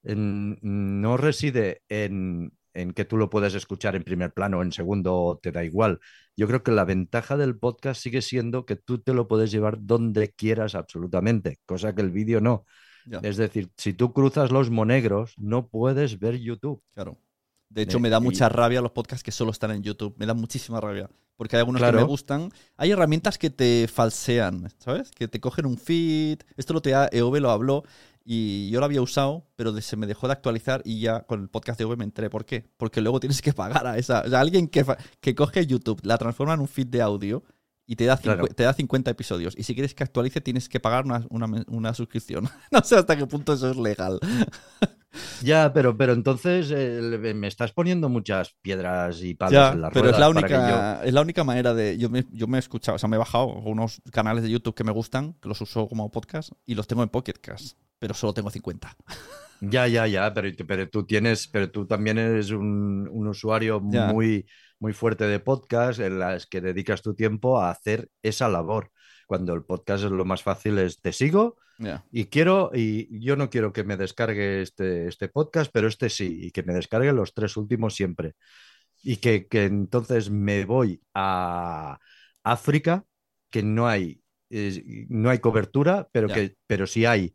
no reside en, en que tú lo puedes escuchar en primer plano, en segundo, te da igual. Yo creo que la ventaja del podcast sigue siendo que tú te lo puedes llevar donde quieras absolutamente, cosa que el vídeo no. Ya, Es decir, si tú cruzas los monegros, no puedes ver YouTube. claro. De hecho, Eh, me da mucha rabia los podcasts que solo están en YouTube. Me da muchísima rabia. Porque hay algunos que me gustan. Hay herramientas que te falsean, ¿sabes? Que te cogen un feed. Esto lo te EOB lo habló y yo lo había usado, pero se me dejó de actualizar y ya con el podcast de EOB me enteré por qué. Porque luego tienes que pagar a esa. O sea, alguien que, que coge YouTube, la transforma en un feed de audio y te da, Claro. te da 50 episodios. Y si quieres que actualice, tienes que pagar una, una, una suscripción. no sé hasta qué punto eso es legal. Ya, pero, pero entonces eh, me estás poniendo muchas piedras y palos Ya, en las pero es la única, es la única manera de. Yo me, yo me he escuchado, o sea, me he bajado unos canales de YouTube que me gustan, que los uso como podcast, y los tengo en Pocket Cast, pero solo tengo 50. yo- Ya, ya, ya, pero, pero tú tienes, pero tú también eres un, un usuario Ya. muy, muy fuerte de podcast en las que dedicas tu tiempo a hacer esa labor. Cuando el podcast es lo más fácil es te sigo y quiero, y yo no quiero que me descargue este, este podcast, pero este sí, y que me descargue los tres últimos siempre. Y que, que entonces me voy a África, que no hay, eh, no hay cobertura, pero, que, pero si hay,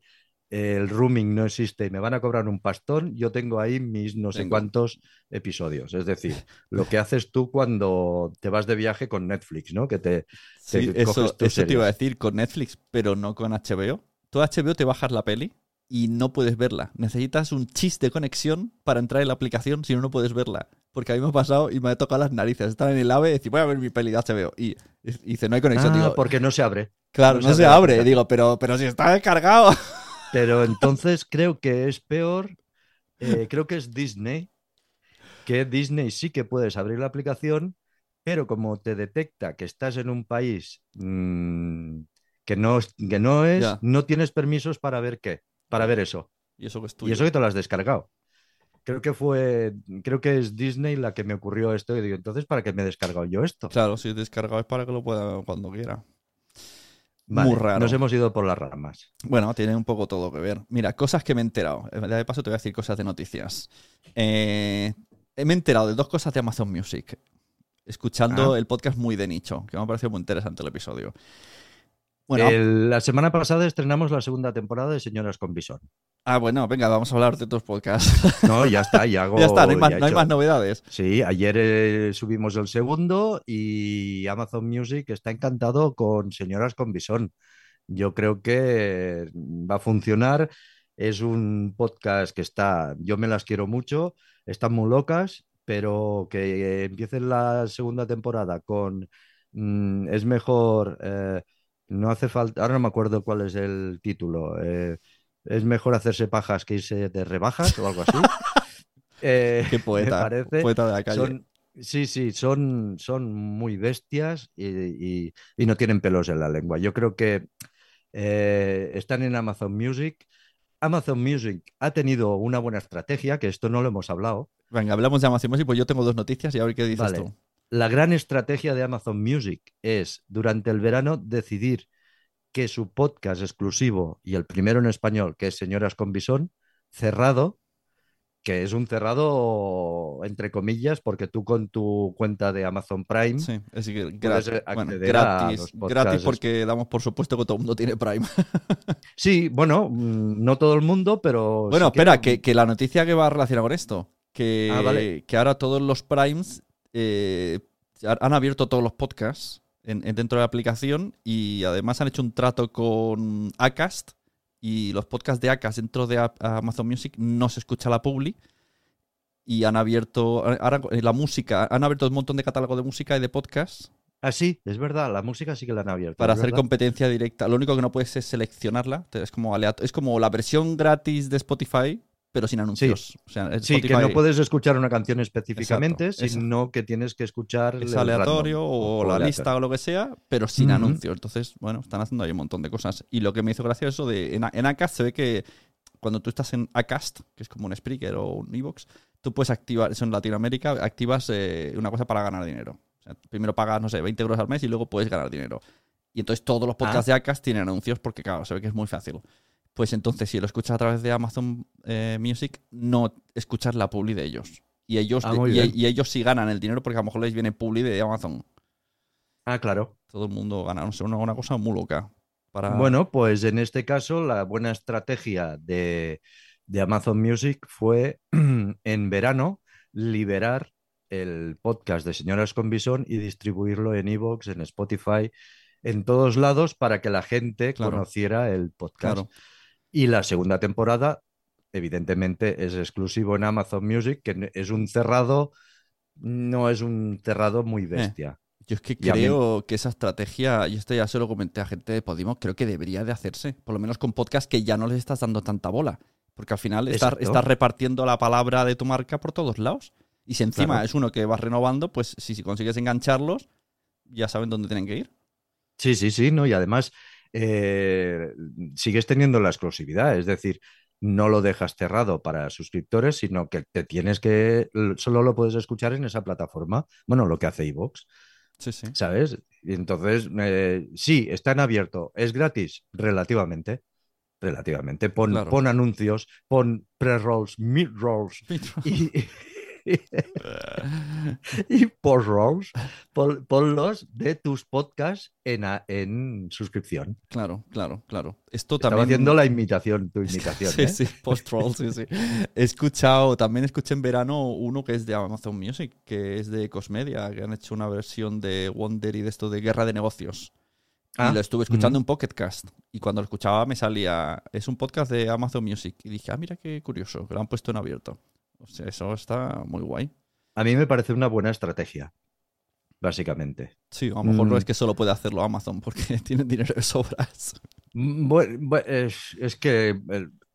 el rooming no existe y me van a cobrar un pastón, yo tengo ahí mis no sé Venga. cuántos episodios. Es decir, lo que haces tú cuando te vas de viaje con Netflix, ¿no? Que te, Sí, te coges eso, tus eso te iba a decir con Netflix, pero no con HBO. Tú HBO te bajas la peli y no puedes verla. Necesitas un chis de conexión para entrar en la aplicación, si no, no puedes verla. Porque a mí me ha pasado y me ha tocado las narices. Estar en el AVE y decir, voy a ver mi peli de HBO. Y, y dice, no hay conexión. Ah, digo, porque no se abre. claro, no no, se se abre abre. Digo, pero, pero si está descargado. Pero entonces creo que es peor, eh, creo que es Disney, que Disney sí que puedes abrir la aplicación, pero como te detecta que estás en un país mm, que, no, es- que no es, Ya. no tienes permisos para ver qué, para ver eso. Y eso que es Y tuyo. eso que te lo has descargado. Creo que fue, creo que es Disney la que me ocurrió esto y digo, entonces, ¿para qué me he descargado yo esto? Claro, si es descargado es para que lo pueda cuando quiera. Vale, Muy raro. Nos hemos ido por las ramas. Bueno, tiene un poco todo que ver. Mira, cosas que me he enterado. De paso te voy a decir cosas de noticias. Eh, me he enterado de dos cosas de Amazon Music. Escuchando Ah. el podcast muy de nicho, que me ha parecido muy interesante el episodio. Bueno, El- la semana pasada estrenamos la segunda temporada de Señoras con Bisón. ah, bueno, venga, vamos a hablar de otros podcasts. No, ya está, ya hago. ya está, no hay, más, no hay más novedades. Sí, ayer eh, subimos el segundo y Amazon Music está encantado con Señoras con Bisón. Yo creo que va a funcionar. Es un podcast que está, yo me las quiero mucho, están muy locas, pero que empiecen la segunda temporada con mm, es mejor, eh, no hace falta, ahora no me acuerdo cuál es el título, eh, es mejor hacerse pajas que irse de rebajas o algo así. Eh, Qué poeta, parece. poeta de la calle. Son, sí, sí, son, son muy bestias y, y- y no tienen pelos en la lengua. Yo creo que eh, están en Amazon Music. Amazon Music ha tenido una buena estrategia, que esto no lo hemos hablado. Venga, hablamos de Amazon Music, pues yo tengo dos noticias y a ver qué dices Vale. tú. La gran estrategia de Amazon Music es, durante el verano, decidir que su podcast exclusivo y el primero en español, que es Señoras con Bisón, cerrado, que es un cerrado entre comillas, porque tú con tu cuenta de Amazon Prime Sí, es que Puedes, gratis, bueno, a gratis, los gratis porque damos por supuesto que todo el mundo tiene Prime. Sí, bueno, mm, no todo el mundo, pero. Bueno, sí que- espera, que, que la noticia que va relacionada con esto, que, Ah, vale. que ahora todos los Primes eh, ha- han abierto todos los podcasts en- en- dentro de la aplicación y además han hecho un trato con Acast y los podcasts de Acast dentro de A- Amazon Music no se escucha la publi y han abierto ahora eh, la música, han abierto un montón de catálogo de música y de podcasts Ah, sí, es verdad, la música sí que la han abierto. para hacer verdad. competencia directa. Lo único que no puedes es seleccionarla, es como aleato- es como la versión gratis de Spotify, pero sin anuncios. O sea, Sí, que no puedes escuchar una canción específicamente, Exacto, sino que tienes que escuchar. es el aleatorio random, o, la aleatorio. lista o lo que sea, pero sin Ujú. anuncios. Entonces, bueno, están haciendo ahí un montón de cosas. Y lo que me hizo gracia es eso de en, en Acast se ve que cuando tú estás en Acast, que es como un Spreaker o un Evox, tú puedes activar, eso en Latinoamérica, activas eh, una cosa para ganar dinero. O sea, primero pagas, no sé, 20 euros al mes y luego puedes ganar dinero. Y entonces todos los podcasts Ah. de Acast tienen anuncios porque, claro, se ve que es muy fácil. Pues entonces, si lo escuchas a través de Amazon eh, Music, no escuchas la publi de ellos. Y ellos, Ah, y, ellos sí ganan el dinero porque a lo mejor les viene publi de Amazon. Ah, claro. Todo el mundo gana. No sé, una, una cosa muy loca. Para... Bueno, pues en este caso, la buena estrategia de, de Amazon Music fue en verano liberar el podcast de Señoras con Bisón y distribuirlo en Evox, en Spotify, en todos lados para que la gente Claro. conociera el podcast. Claro. Y la segunda temporada, evidentemente, es exclusivo en Amazon Music, que es un cerrado, no es un cerrado muy bestia. Yo es que Y a mí- creo que esa estrategia, y esto ya se lo comenté a gente de Podimo, creo que debería de hacerse. Por lo menos con podcast que ya no les estás dando tanta bola. Porque al final estás, repartiendo la palabra de tu marca por todos lados. Y si encima Claro. es uno que vas renovando, pues si, si consigues engancharlos, ya saben dónde tienen que ir. Sí, sí, sí, ¿no? Y además eh, sigues teniendo la exclusividad, es decir, no lo dejas cerrado para suscriptores, sino que te tienes que, solo lo puedes escuchar en esa plataforma, bueno, lo que hace iVoox, Sí, sí. ¿sabes? Entonces, eh, sí, está en abierto, es gratis, relativamente, relativamente, pon, Claro. pon anuncios, pon pre-rolls, mid-rolls y, y post-rolls, pon- ponlos de tus podcasts en, a- en suscripción. Claro, claro, claro. Esto Estaba también. haciendo la imitación, tu imitación. Sí, ¿eh? sí, post-roll, sí, sí. He escuchado, también escuché en verano uno que es de Amazon Music, que es de Cosmedia, que han hecho una versión de Wonder y de esto de Guerra de Negocios. Ah, y lo estuve escuchando en Pocketcast. Y cuando lo escuchaba me salía, es un podcast de Amazon Music. Y dije, ah, mira qué curioso, que lo han puesto en abierto. O sea, eso está muy guay. A mí me parece una buena estrategia, básicamente. Sí, a lo mejor no Mm. es que solo puede hacerlo Amazon porque tienen dinero de sobras. Bueno, es, es que,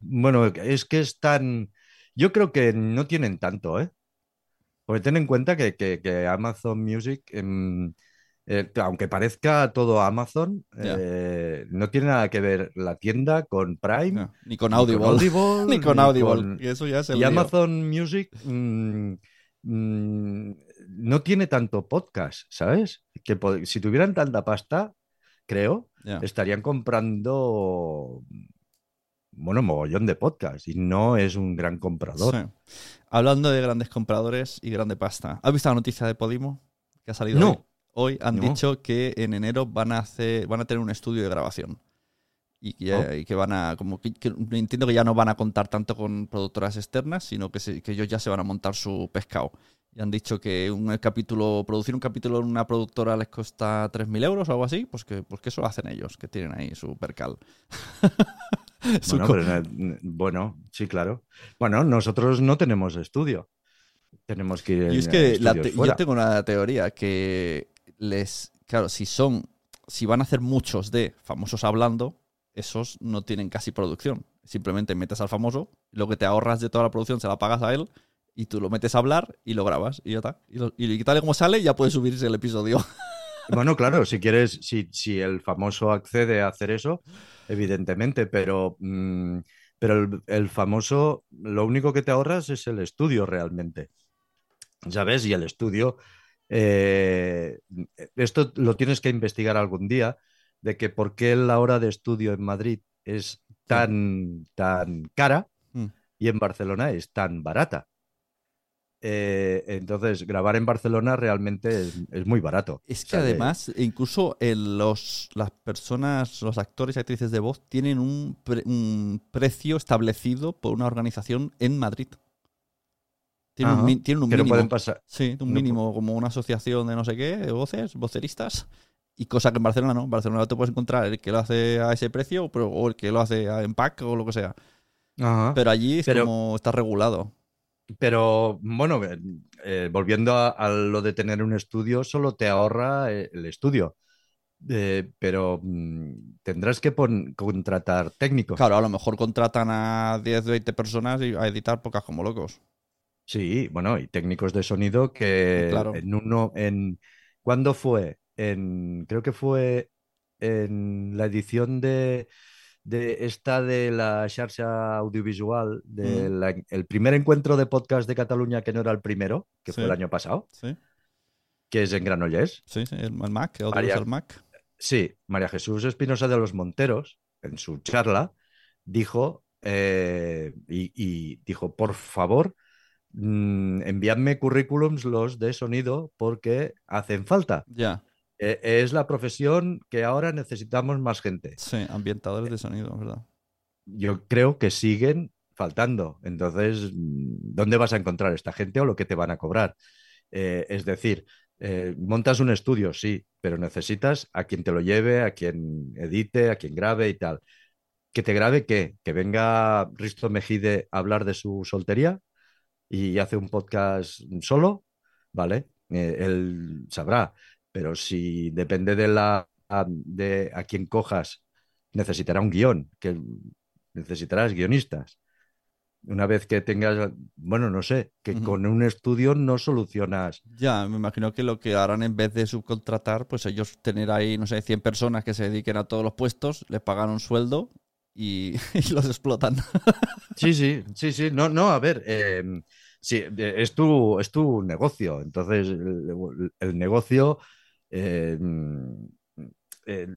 bueno, es que es tan... Yo creo que no tienen tanto, ¿eh? Porque ten en cuenta que, que- que Amazon Music, em, eh, aunque parezca todo Amazon, eh, no tiene nada que ver la tienda con Prime, No, ni con ni Audible. Audible, Ni con Audible. con- Y eso ya. Amazon Music mm, mm, no tiene tanto podcast, ¿sabes? Que si tuvieran tanta pasta, creo, estarían comprando, bueno, mogollón de podcast y no es un gran comprador. Sí. Hablando de grandes compradores y grande pasta. ¿Has visto la noticia de Podimo? Que ha salido No. hoy. Hoy han No. dicho que en enero van a hacer, van a tener un estudio de grabación. Y que, Oh. y que van a, como que, que entiendo que ya no van a contar tanto con productoras externas, sino que, se- que ellos ya se van a montar su pescado. Y han dicho que un capítulo, producir un capítulo en una productora les cuesta 3.000 euros o algo así, pues que, pues que eso lo hacen ellos, que tienen ahí su percal. Bueno, co- pero, bueno, sí, claro. Bueno, nosotros no tenemos estudio. Tenemos que ir Y es que la yo tengo una teoría que les. Claro, si son. Si van a hacer muchos de famosos hablando, esos no tienen casi producción. Simplemente metes al famoso, lo que te ahorras de toda la producción se la pagas a él y tú lo metes a hablar y lo grabas y ya está. Y, tal y como sale, ya puede subirse el episodio. Bueno, claro, si quieres, si, si el famoso accede a hacer eso, evidentemente, pero, mm, pero el, el famoso, lo único que te ahorras es el estudio realmente. ¿Sabes? Y el estudio, eh, esto lo tienes que investigar algún día, de que por qué la hora de estudio en Madrid es tan, tan cara Mm. y en Barcelona es tan barata. Eh, entonces, grabar en Barcelona realmente es, es muy barato. Es O que sea, además, incluso el- los, las personas, los actores y actrices de voz tienen un, pre- un precio establecido por una organización en Madrid. Tienen un, Ajá, tienen un que no mínimo. pueden pasar. Sí, un mínimo, como una asociación de no sé qué, de voces, voceristas. Y cosa que en Barcelona no. En Barcelona te puedes encontrar el que lo hace a ese precio pero- o el que lo hace en pack o lo que sea. Ajá. Pero allí es Pero- como está regulado. Pero bueno, eh, eh, volviendo a, a lo de tener un estudio, solo te ahorra eh, el estudio. Eh, pero mm, tendrás que contratar técnicos. Claro, a lo mejor contratan a 10, 20 personas y a editar pocas como locos. Sí, bueno, y técnicos de sonido que Claro. en uno, en ¿cuándo fue? En, creo que fue en la edición de, de esta de la Xarxa Audiovisual, de Mm. la- el primer encuentro de podcast de Cataluña, que no era el primero, que Sí. fue el año pasado, Sí, que es en Granollers. sí, sí, el, el Mac, el María- el Mac. Sí, María Jesús Espinosa de los Monteros, en su charla, dijo, eh, y, y dijo, por favor, mm, enviadme currículums los de sonido porque hacen falta. Ya, Eh, es la profesión que ahora necesitamos más gente. sí, ambientadores de sonido, ¿verdad? Yo creo que siguen faltando. Entonces, mm, ¿dónde vas a encontrar esta gente o lo que te van a cobrar? Eh, es decir, eh, montas un estudio, sí, pero necesitas a quien te lo lleve, a quien edite, a quien grabe y tal. ¿Que te grabe qué? ¿Que venga Risto Mejide a hablar de su soltería y hace un podcast solo? Vale, eh, él sabrá. Pero si depende de la a- de a quien cojas, necesitará un guion, que necesitarás guionistas. una vez que tengas, bueno, no sé, que con un estudio no solucionas. Ya, me imagino que lo que harán en vez de subcontratar, pues ellos tener ahí, no sé, 100 personas que se dediquen a todos los puestos, les pagan un sueldo y, y los explotan. Sí, sí, sí, sí. No, no, a ver, eh, sí, eh, es tu, es tu negocio. Entonces, el, el negocio eh, eh,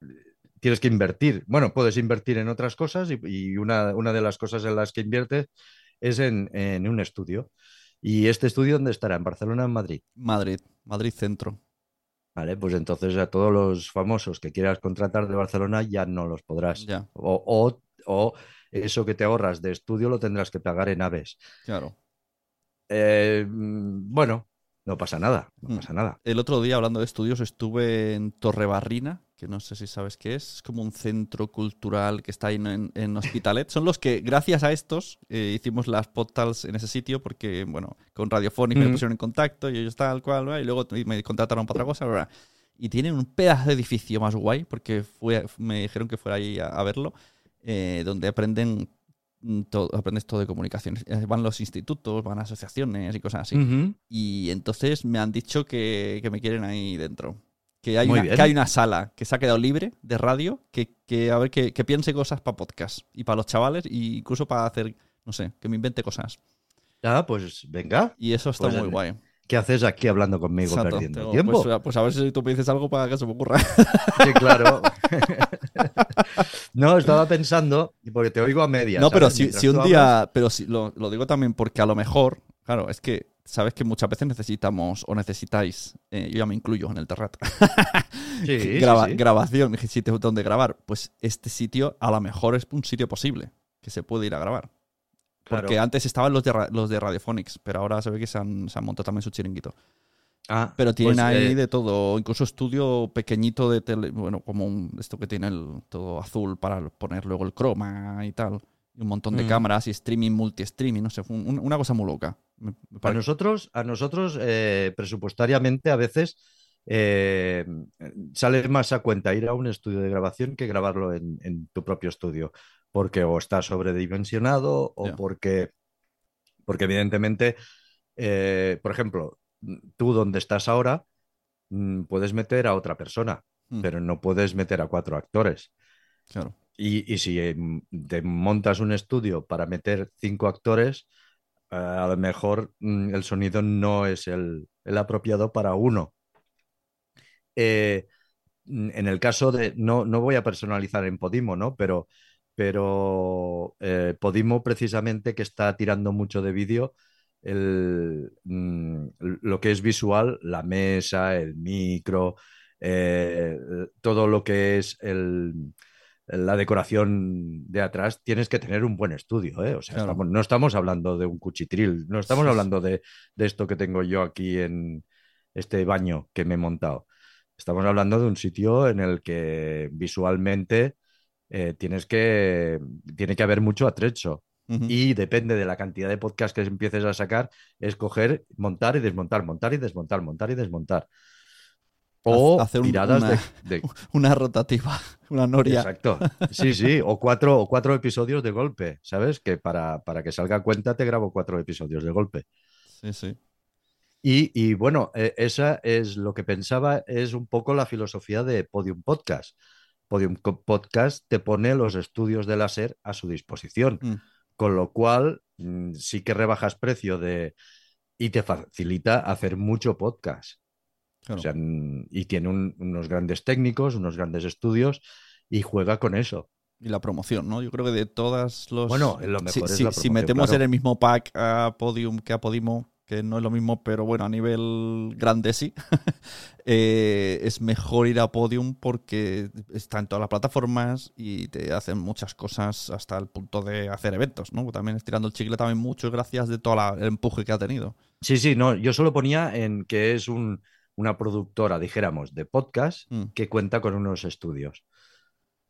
tienes que invertir. Bueno, puedes invertir en otras cosas y, y una, una de las cosas en las que inviertes es en, en un estudio. ¿Y este estudio dónde estará? ¿En Barcelona o en Madrid? Madrid, Madrid Centro. Vale, pues entonces a todos los famosos que quieras contratar de Barcelona ya no los podrás. Ya, O, o- o eso que te ahorras de estudio lo tendrás que pagar en aves. claro. Eh, mm, bueno, no pasa nada, no Mm. pasa nada. El otro día, hablando de estudios, estuve en Torrebarrina, que no sé si sabes qué es. Es como un centro cultural que está ahí en, en Hospitalet. Son los que, gracias a estos, eh, hicimos las podcasts en ese sitio, porque, bueno, con Radiofónica me Mm. pusieron en contacto y ellos tal cual, ¿verdad? y luego me contrataron para otra cosa. ¿verdad? Y tienen un pedazo de edificio más guay, porque fue, me dijeron que fuera ahí a, a verlo, eh, donde aprenden. Todo, aprendes todo de comunicaciones. Eh, Van los institutos, van asociaciones y cosas así. Y entonces me han dicho que, que me quieren ahí dentro. Que hay, una, que hay una sala que se ha quedado libre de radio que, que a ver que, que piense cosas para podcast y para los chavales e incluso para hacer, no sé, que me invente cosas. Ah, pues venga, Y eso está Pues, muy guay. ¿Qué haces aquí hablando conmigo Exacto. perdiendo Tengo- tiempo? Pues, pues a ver si tú me dices algo para que se me ocurra. Sí, claro. no, estaba pensando, porque te oigo a medias. no, pero si, un día, pero si, lo, lo digo también porque a lo mejor, claro, es que sabes que muchas veces necesitamos o necesitáis, eh, yo ya me incluyo en el terrat, Sí, sí, Graba- sí. grabación, sitio donde grabar. Pues este sitio a lo mejor es un sitio posible que se puede ir a grabar. Claro. Porque antes estaban los de, los de Radiophonics, pero ahora se ve que se han, se han montado también su chiringuito. Ah, Pero tienen pues, ahí eh, de todo, incluso estudio pequeñito de tele, bueno, como un- esto que tiene el todo azul para poner luego el croma y tal. Y un montón de Mm. cámaras y streaming, multi-streaming, no sé, un- una cosa muy loca. A nosotros, a nosotros eh, presupuestariamente a veces eh, sale más a cuenta ir a un estudio de grabación que grabarlo en, en tu propio estudio, porque o está sobredimensionado o porque, porque evidentemente, eh, por ejemplo, tú donde estás ahora mm, puedes meter a otra persona, Mm. pero no puedes meter a cuatro actores. Claro. Y, y si eh, te montas un estudio para meter cinco actores, eh, a lo mejor mm, el sonido no es el, el apropiado para uno. Eh, mm, en el caso de, no, no voy a personalizar en Podimo, ¿no? Pero, pero eh, Podimo precisamente que está tirando mucho de vídeo, el, mm, lo que es visual, la mesa, el micro, eh, todo lo que es el, la decoración de atrás, tienes que tener un buen estudio, ¿eh? O sea, Claro. estamos- no estamos hablando de un cuchitril, no estamos hablando de, de esto que tengo yo aquí en este baño que me he montado. Estamos hablando de un sitio en el que visualmente eh, tienes que, tiene que haber mucho atrecho. Y depende de la cantidad de podcasts que empieces a sacar, es coger, montar y desmontar, montar y desmontar, montar y desmontar. O Hacer un- tiradas una- de, de- Una rotativa, una noria. Exacto. Sí, sí. O cuatro, o cuatro episodios de golpe, ¿sabes? Que para, para que salga a cuenta te grabo cuatro episodios de golpe. Sí, sí. Y, y bueno, eh, esa es lo que pensaba, es un poco la filosofía de Podium Podcast. Podium Podcast te pone los estudios de láser a su disposición, Mm. con lo cual mm, sí que rebajas precio de y te facilita hacer mucho podcast. Claro. O sea, mm, y tiene un- unos grandes técnicos, unos grandes estudios y juega con eso. Y la promoción, ¿no? Yo creo que de todas los. Bueno, lo mejor si, es si- la si promoción, metemos claro. en el mismo pack a Podium que a Podimo, que no es lo mismo, pero bueno, a nivel grande sí, eh, es mejor ir a Podium porque está en todas las plataformas y te hacen muchas cosas hasta el punto de hacer eventos, ¿no? También estirando el chicle también mucho gracias de todo la- el empuje que ha tenido. Sí, sí, no, yo solo ponía en que es un- una productora, dijéramos, de podcast Mm. que cuenta con unos estudios,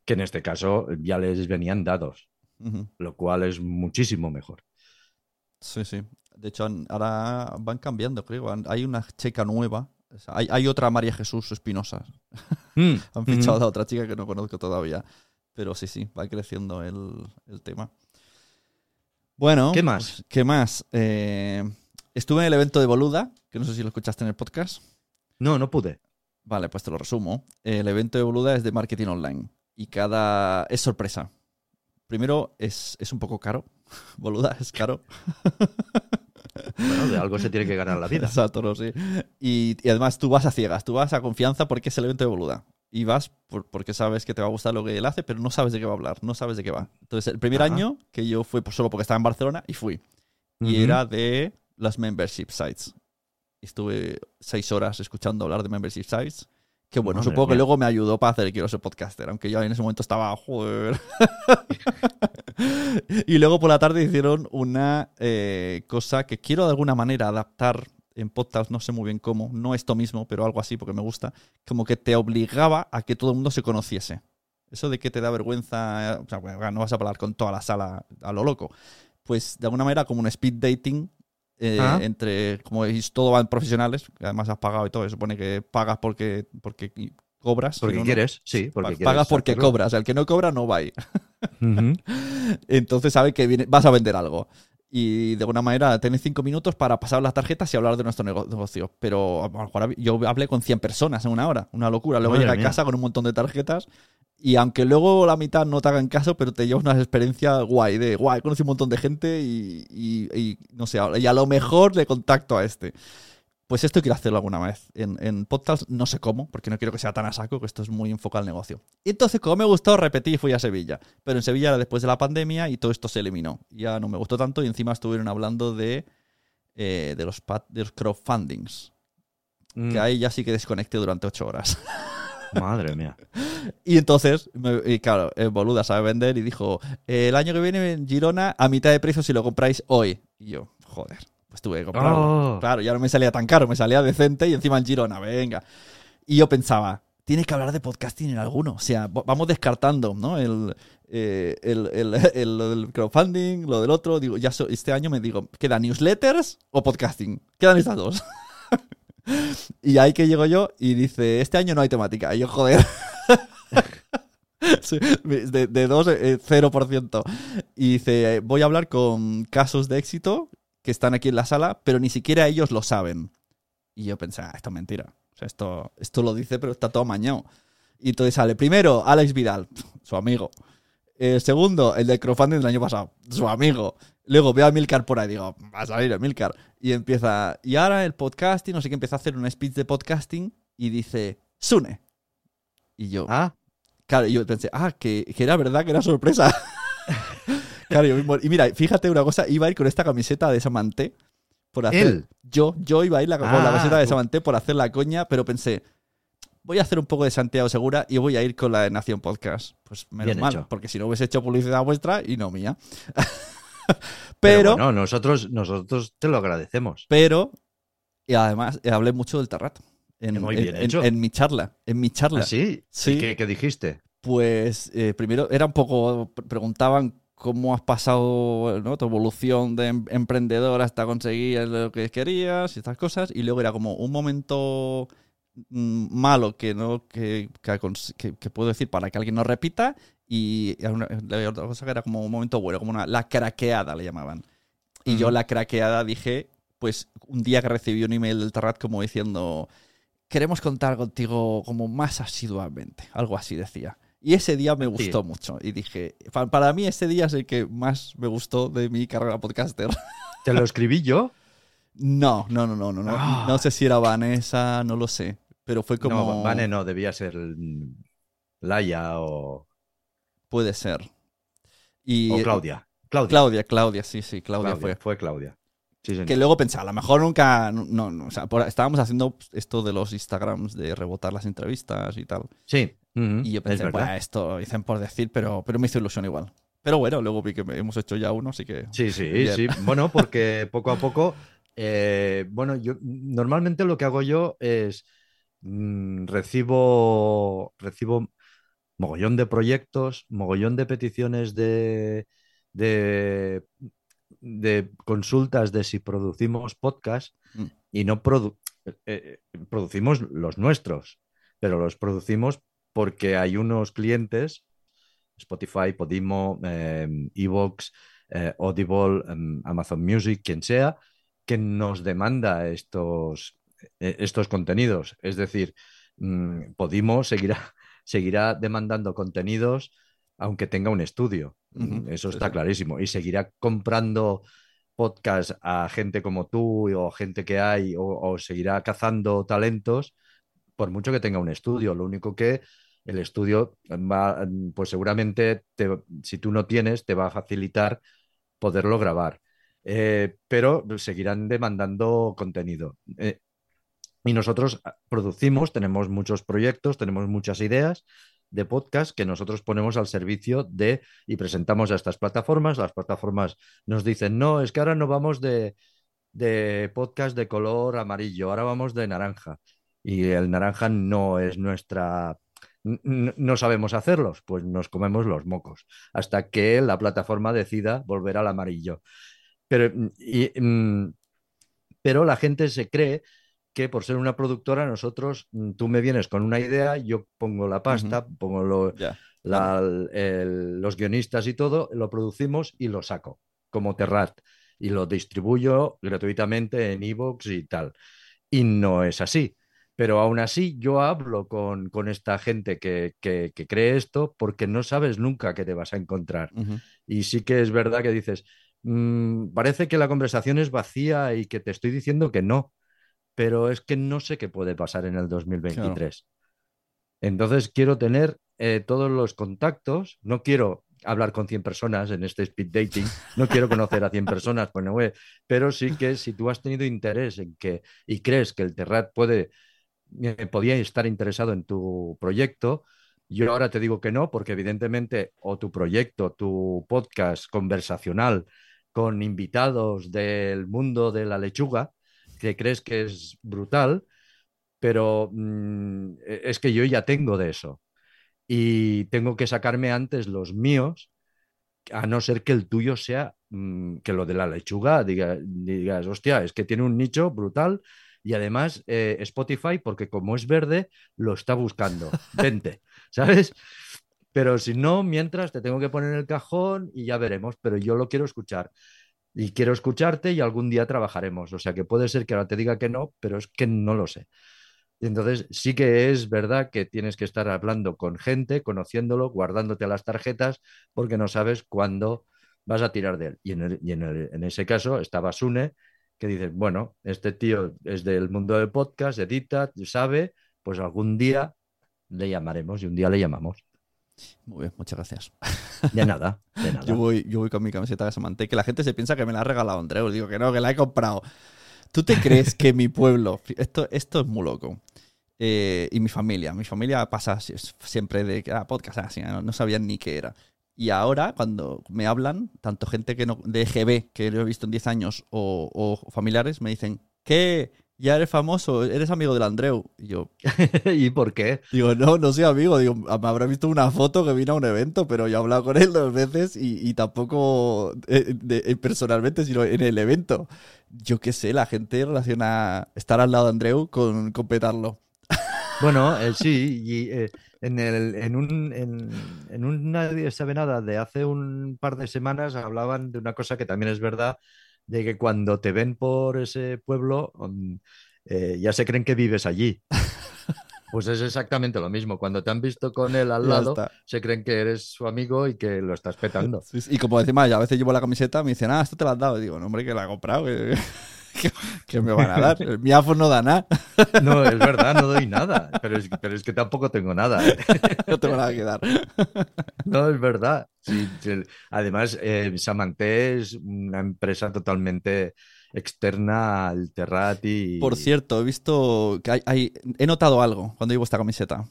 que en este caso ya les venían dados, lo cual es muchísimo mejor. Sí, sí. De hecho, ahora van cambiando, creo. Hay una chica nueva. Hay, hay otra María Jesús Espinosa. Mm, Han fichado a otra chica que no conozco todavía. Pero sí, sí, va creciendo el, el tema. Bueno, ¿Qué más? pues, ¿Qué más? Eh, estuve en el evento de Boluda, que no sé si lo escuchaste en el podcast. No, no pude. Vale, pues te lo resumo. El evento de Boluda es de marketing online y cada es sorpresa. Primero es, es un poco caro. Boluda es caro. Bueno, de algo se tiene que ganar la vida. Exacto, no, sí. Y, y además tú vas a ciegas, tú vas a confianza porque es el evento de Boluda. Y vas por- porque sabes que te va a gustar lo que él hace, pero no sabes de qué va a hablar, no sabes de qué va. Entonces, el primer Ajá. año que yo fui pues, solo porque estaba en Barcelona y fui. Y Ujú. era de las membership sites. Estuve seis horas escuchando hablar de membership sites. Que bueno, Madre supongo que luego me ayudó para hacer Quiero ser podcaster, aunque yo en ese momento estaba, joder. y luego por la tarde hicieron una eh, cosa que quiero de alguna manera adaptar en podcast, no sé muy bien cómo, no esto mismo, pero algo así porque me gusta, como que te obligaba a que todo el mundo se conociese. Eso de que te da vergüenza, o sea, no vas a hablar con toda la sala a lo loco. Pues de alguna manera como un speed dating eh, Ah. entre, como veis, todo van profesionales, que además has pagado y todo, se supone que pagas porque, porque cobras. Porque quieres, sí, porque quieres pagas porque cobras, el que no cobra no va ahí. Entonces sabe que viene- vas a vender algo. Y de alguna manera tenés cinco minutos para pasar las tarjetas y hablar de nuestro nego- negocio. Pero a lo mejor hab- yo hablé con 100 personas en una hora, una locura. Luego llegué a casa con un montón de tarjetas y aunque luego la mitad no te hagan caso, pero te llevas una experiencia guay, de guay, conocí un montón de gente y, y- y no sé, y a lo mejor le contacto a este. Pues esto quiero hacerlo alguna vez. En, en podcast no sé cómo, porque no quiero que sea tan a saco, que esto es muy enfocado al negocio. Y entonces, como me gustó, repetí y fui a Sevilla. Pero en Sevilla era después de la pandemia y todo esto se eliminó. Ya no me gustó tanto y encima estuvieron hablando de, eh, de, los, de los crowdfundings. Mm, Que ahí ya sí que desconecté durante ocho horas. Madre mía. Y entonces, me- y claro, eh, Boluda sabe vender y dijo, eh, el año que viene en Girona a mitad de precio si lo compráis hoy. Y yo, joder, pues tuve que comprarlo. Oh. Claro, ya no me salía tan caro, me salía decente y encima en Girona, venga. Y yo pensaba, tiene que hablar de podcasting en alguno. O sea, vamos descartando, ¿no? El, eh, el, el- el- lo del crowdfunding, lo del otro. Digo, ya so- este año me digo, ¿queda newsletters o podcasting? Quedan estas dos. y ahí que llego yo y dice, este año no hay temática. Y yo, joder. De dos, eh, 0%. Y dice, voy a hablar con casos de éxito que están aquí en la sala, pero ni siquiera ellos lo saben. Y yo pensé, ah, esto es mentira. O sea, esto, esto lo dice, pero está todo amañado. Y entonces sale, primero, Alex Vidal, su amigo. El segundo, el de crowdfunding del año pasado, su amigo. Luego veo a Milcar por ahí, digo, va a salir Milcar. Y empieza, y ahora el podcasting, no sé qué, empieza a hacer un speech de podcasting y dice, Sune. Y yo, Ah, Claro, y yo pensé, ah, que, que era verdad, que era sorpresa. claro, yo mismo- y mira, fíjate una cosa, iba a ir con esta camiseta de Samanté por hacer. Él. Yo, yo iba a ir la- con la Ah, camiseta de tú. Samanté por hacer la coña, pero pensé, voy a hacer un poco de Santiago Segura y voy a ir con la de Nación Podcast. Pues menos mal, hecho. porque si no hubiese hecho publicidad vuestra y no mía. pero pero, bueno, nosotros, nosotros te lo agradecemos. pero, y además eh, hablé mucho del Terrat. En, Muy en- bien en- hecho. en mi charla, en mi charla. ¿Ah, sí? Sí. ¿Y ¿Qué, qué dijiste? Pues eh, primero era un poco, pre- preguntaban cómo has pasado ¿no? tu evolución de em- emprendedor hasta conseguir lo que querías y estas cosas, y luego era como un momento mm, malo que no que, que, puedo decir para que alguien no repita, y la otra cosa que era como un momento bueno, como una, la craqueada le llamaban. Y yo la craqueada dije, pues un día que recibí un email del Terrat como diciendo, queremos contar contigo como más asiduamente, algo así decía. Y ese día me gustó mucho y dije, pa- para mí ese día es el que más me gustó de mi carrera podcaster. ¿Te lo escribí yo? No, no, no, no, no, no. Ah. No sé si era Vanessa, no lo sé, pero fue como No, Vane no, debía ser Laia o, puede ser. Y o Claudia. Claudia. Claudia, Claudia, sí, sí, Claudia, Claudia, fue. fue Claudia. Sí. Que luego pensé, a lo mejor nunca, no, no, o sea, por- estábamos haciendo esto de los Instagrams de rebotar las entrevistas y tal. Sí. Y yo pensé, pues esto dicen por decir, pero, pero me hizo ilusión igual. Pero bueno, luego vi que hemos hecho ya uno, así que. Sí, sí, Bien. sí. Bueno, porque poco a poco, eh, bueno, yo normalmente lo que hago yo es mm, recibo, recibo mogollón de proyectos, mogollón de peticiones de, de, de consultas de si producimos podcast Mm. y no produ- eh, eh, producimos los nuestros, pero los producimos porque hay unos clientes, Spotify, Podimo, eh, Evox, eh, Audible, em, Amazon Music, quien sea, que nos demanda estos, eh, estos contenidos. Es decir, mm, Podimo seguirá, seguirá demandando contenidos aunque tenga un estudio. Mm, Eso está sí. clarísimo. Y seguirá comprando podcast a gente como tú o gente que hay o, o seguirá cazando talentos por mucho que tenga un estudio. Lo único que el estudio va, pues seguramente te- si tú no tienes, te va a facilitar poderlo grabar. Eh, pero seguirán demandando contenido. Eh, y nosotros ah, producimos, tenemos muchos proyectos, tenemos muchas ideas de podcast que nosotros ponemos al servicio de y presentamos a estas plataformas. Las plataformas nos dicen, no, es que ahora no vamos de, de podcast de color amarillo, ahora vamos de naranja. Y el naranja no es nuestra... No sabemos hacerlos, pues nos comemos los mocos hasta que la plataforma decida volver al amarillo. Pero, y, mm, pero la gente se cree que por ser una productora, nosotros, mm, tú me vienes con una idea, yo pongo la pasta, pongo lo- Ya. la- el- los guionistas y todo, lo producimos y lo saco como Terrat y lo distribuyo gratuitamente en iVoox y tal. Y no es así. Pero aún así yo hablo con, con esta gente que, que- que cree esto porque no sabes nunca qué te vas a encontrar. Y sí que es verdad que dices, "Mm, parece que la conversación es vacía y que te estoy diciendo que no, pero es que no sé qué puede pasar en el 2023. Entonces quiero tener eh, todos los contactos, no quiero hablar con 100 personas en este speed dating, no quiero conocer a 100 personas, pues no pero sí que si tú has tenido interés en que y crees que el Terrat puede, podía estar interesado en tu proyecto, yo ahora te digo que no, porque evidentemente o tu proyecto, tu podcast conversacional con invitados del mundo de la lechuga, que crees que es brutal, pero mm, es que yo ya tengo de eso. Y tengo que sacarme antes los míos, a no ser que el tuyo sea mm, que lo de la lechuga, diga- digas, hostia, es que tiene un nicho brutal y además eh, Spotify, porque como es verde, lo está buscando. Vente, ¿sabes? Pero si no, mientras te tengo que poner en el cajón y ya veremos, pero yo lo quiero escuchar. Y quiero escucharte y algún día trabajaremos. O sea que puede ser que ahora te diga que no, pero es que no lo sé. Y entonces sí que es verdad que tienes que estar hablando con gente, conociéndolo, guardándote las tarjetas, porque no sabes cuándo vas a tirar de él. Y en, el- y en, el- en ese caso estaba Sune, que dices, bueno, este tío es del mundo del podcast, edita, sabe, pues algún día le llamaremos y un día le llamamos. Muy bien, muchas gracias. De nada, de nada. Yo voy, yo voy con mi camiseta de Samantha, que la gente se piensa que me la ha regalado Andreu. Digo que no, que la he comprado. ¿Tú te crees que mi pueblo, esto, esto es muy loco, eh, y mi familia, mi familia pasa si- siempre de que ah, podcast, así, no, no sabían ni qué era. Y ahora, cuando me hablan, tanto gente que no, de EGB, que lo he visto en 10 años, o, o familiares, me dicen, ¿qué? Ya eres famoso, eres amigo del Andreu. Y yo, ¿Y por qué? Digo, no, no soy amigo. Digo, me habrá visto una foto que vino a un evento, pero yo he hablado con él dos veces y, y tampoco eh, de- eh, personalmente, sino en el evento. Yo qué sé, la gente relaciona estar al lado de Andreu con, petarlo. Bueno, eh, sí, y eh, en, el, en, un, en, en un Nadie sabe nada de hace un par de semanas hablaban de una cosa que también es verdad, de que cuando te ven por ese pueblo mm, eh, ya se creen que vives allí. Pues es exactamente lo mismo. Cuando te han visto con él al Ya lado, está. se creen que eres su amigo y que lo estás petando. Sí, sí. Y como ya a veces llevo la camiseta, me dicen, ah, esto te lo has dado. Y digo, no, hombre, que la he comprado. Que, que- que me van a dar. El mi iPhone no da nada. No, es verdad, no doy nada, pero es, pero es que tampoco tengo nada. ¿eh? No tengo nada que dar. No, es verdad. Sí, sí. Además, eh, Samanté es una empresa totalmente externa al Terrat y... Por cierto, he visto que hay, hay- he notado algo cuando llevo esta camiseta.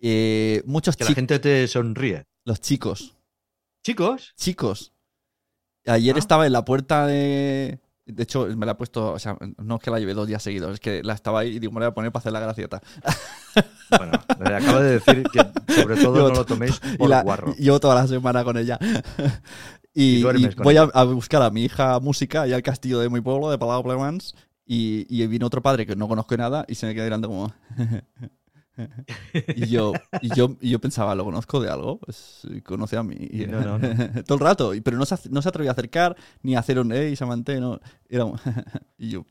Eh, muchos Que la gente te sonríe. los chicos, Chicos, chicos. Ayer Ah. estaba en la puerta de. De hecho, me la he puesto. O sea, no es que la lleve dos días seguidos, es que la estaba ahí y digo, me la voy a poner para hacer la gracieta. bueno, me acabo de decir que sobre todo Llevo no lo to- toméis Y por la, guarro. llevo toda la semana con ella. y Y y voy a, buscar a mi hija música allá al castillo de mi pueblo, de Palau Plemans. Y, y vino otro padre que no conozco nada y se me queda mirando como. Y yo, y yo, y yo pensaba, ¿lo conozco de algo? Pues conoce a mí. Y, No, no, no. todo el rato. Pero no se, no se atrevía a acercar ni a hacer un hey, Samante, no. Era un- y yo.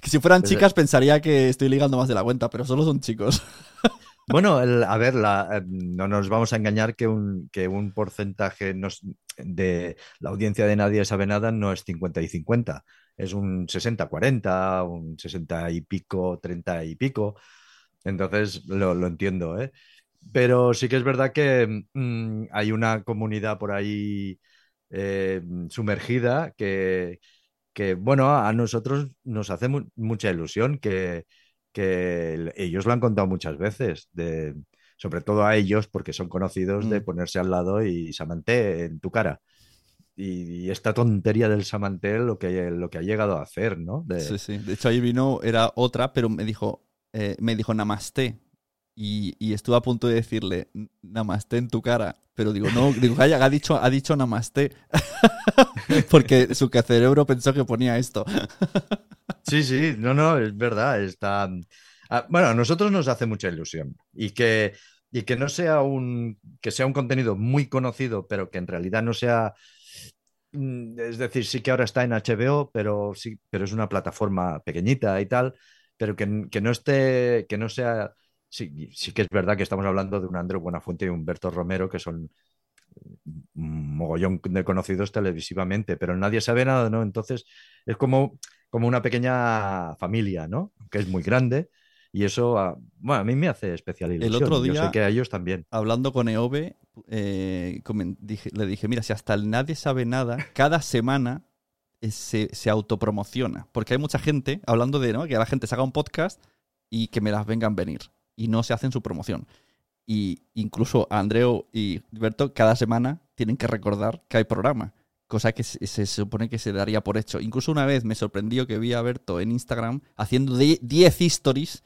Que si fueran chicas pensaría que estoy ligando más de la cuenta, pero solo son chicos. Bueno, el- a ver, la- eh, no nos vamos a engañar que un, que un porcentaje de la audiencia de Nadie sabe nada no es 50 y 50, es un 60-40, un 60 y pico, 30 y pico. Entonces lo, lo entiendo, ¿eh? Pero sí que es verdad que mm, hay una comunidad por ahí eh, sumergida que, que, bueno, a nosotros nos hace mu- mucha ilusión que, que el- ellos lo han contado muchas veces, de, sobre todo a ellos, porque son conocidos de Mm. ponerse al lado y Samanté en tu cara. Y, y esta tontería del Samanté lo que, lo que ha llegado a hacer, ¿no? De- Sí, sí. De hecho, ahí vino, era otra, pero me dijo, eh, me dijo namaste. Y, y estuve a punto de decirle namaste en tu cara. Pero digo, no, digo, calla, ha dicho, ha dicho namaste. Porque su cerebro pensó que ponía esto. Sí, sí, no, no, es verdad. Está... ah, bueno, a nosotros nos hace mucha ilusión y que, y que no sea un, que sea un contenido muy conocido, pero que en realidad no sea, mm, es decir, sí que ahora está en HBO, pero sí, pero es una plataforma pequeñita y tal, pero que, que no esté, que no sea, sí, sí que es verdad que estamos hablando de un Andreu Buenafuente y Humberto Romero, que son un mogollón de conocidos televisivamente, pero nadie sabe nada, ¿no? Entonces es como, como una pequeña familia, ¿no? Que es muy grande y eso, ah, bueno, a mí me hace especial ilusión. otro Yo día- sé que a ellos también. Hablando con Eove, eh, le dije, mira, si hasta el nadie sabe nada, cada semana se, se autopromociona. Porque hay mucha gente hablando de ¿no? que la gente se haga un podcast y que me las vengan venir. Y no se hacen su promoción. Y incluso Andreu y Alberto cada semana tienen que recordar que hay programa. Cosa que se, se supone que se daría por hecho. Incluso una vez me sorprendió que vi a Berto en Instagram haciendo de- 10 stories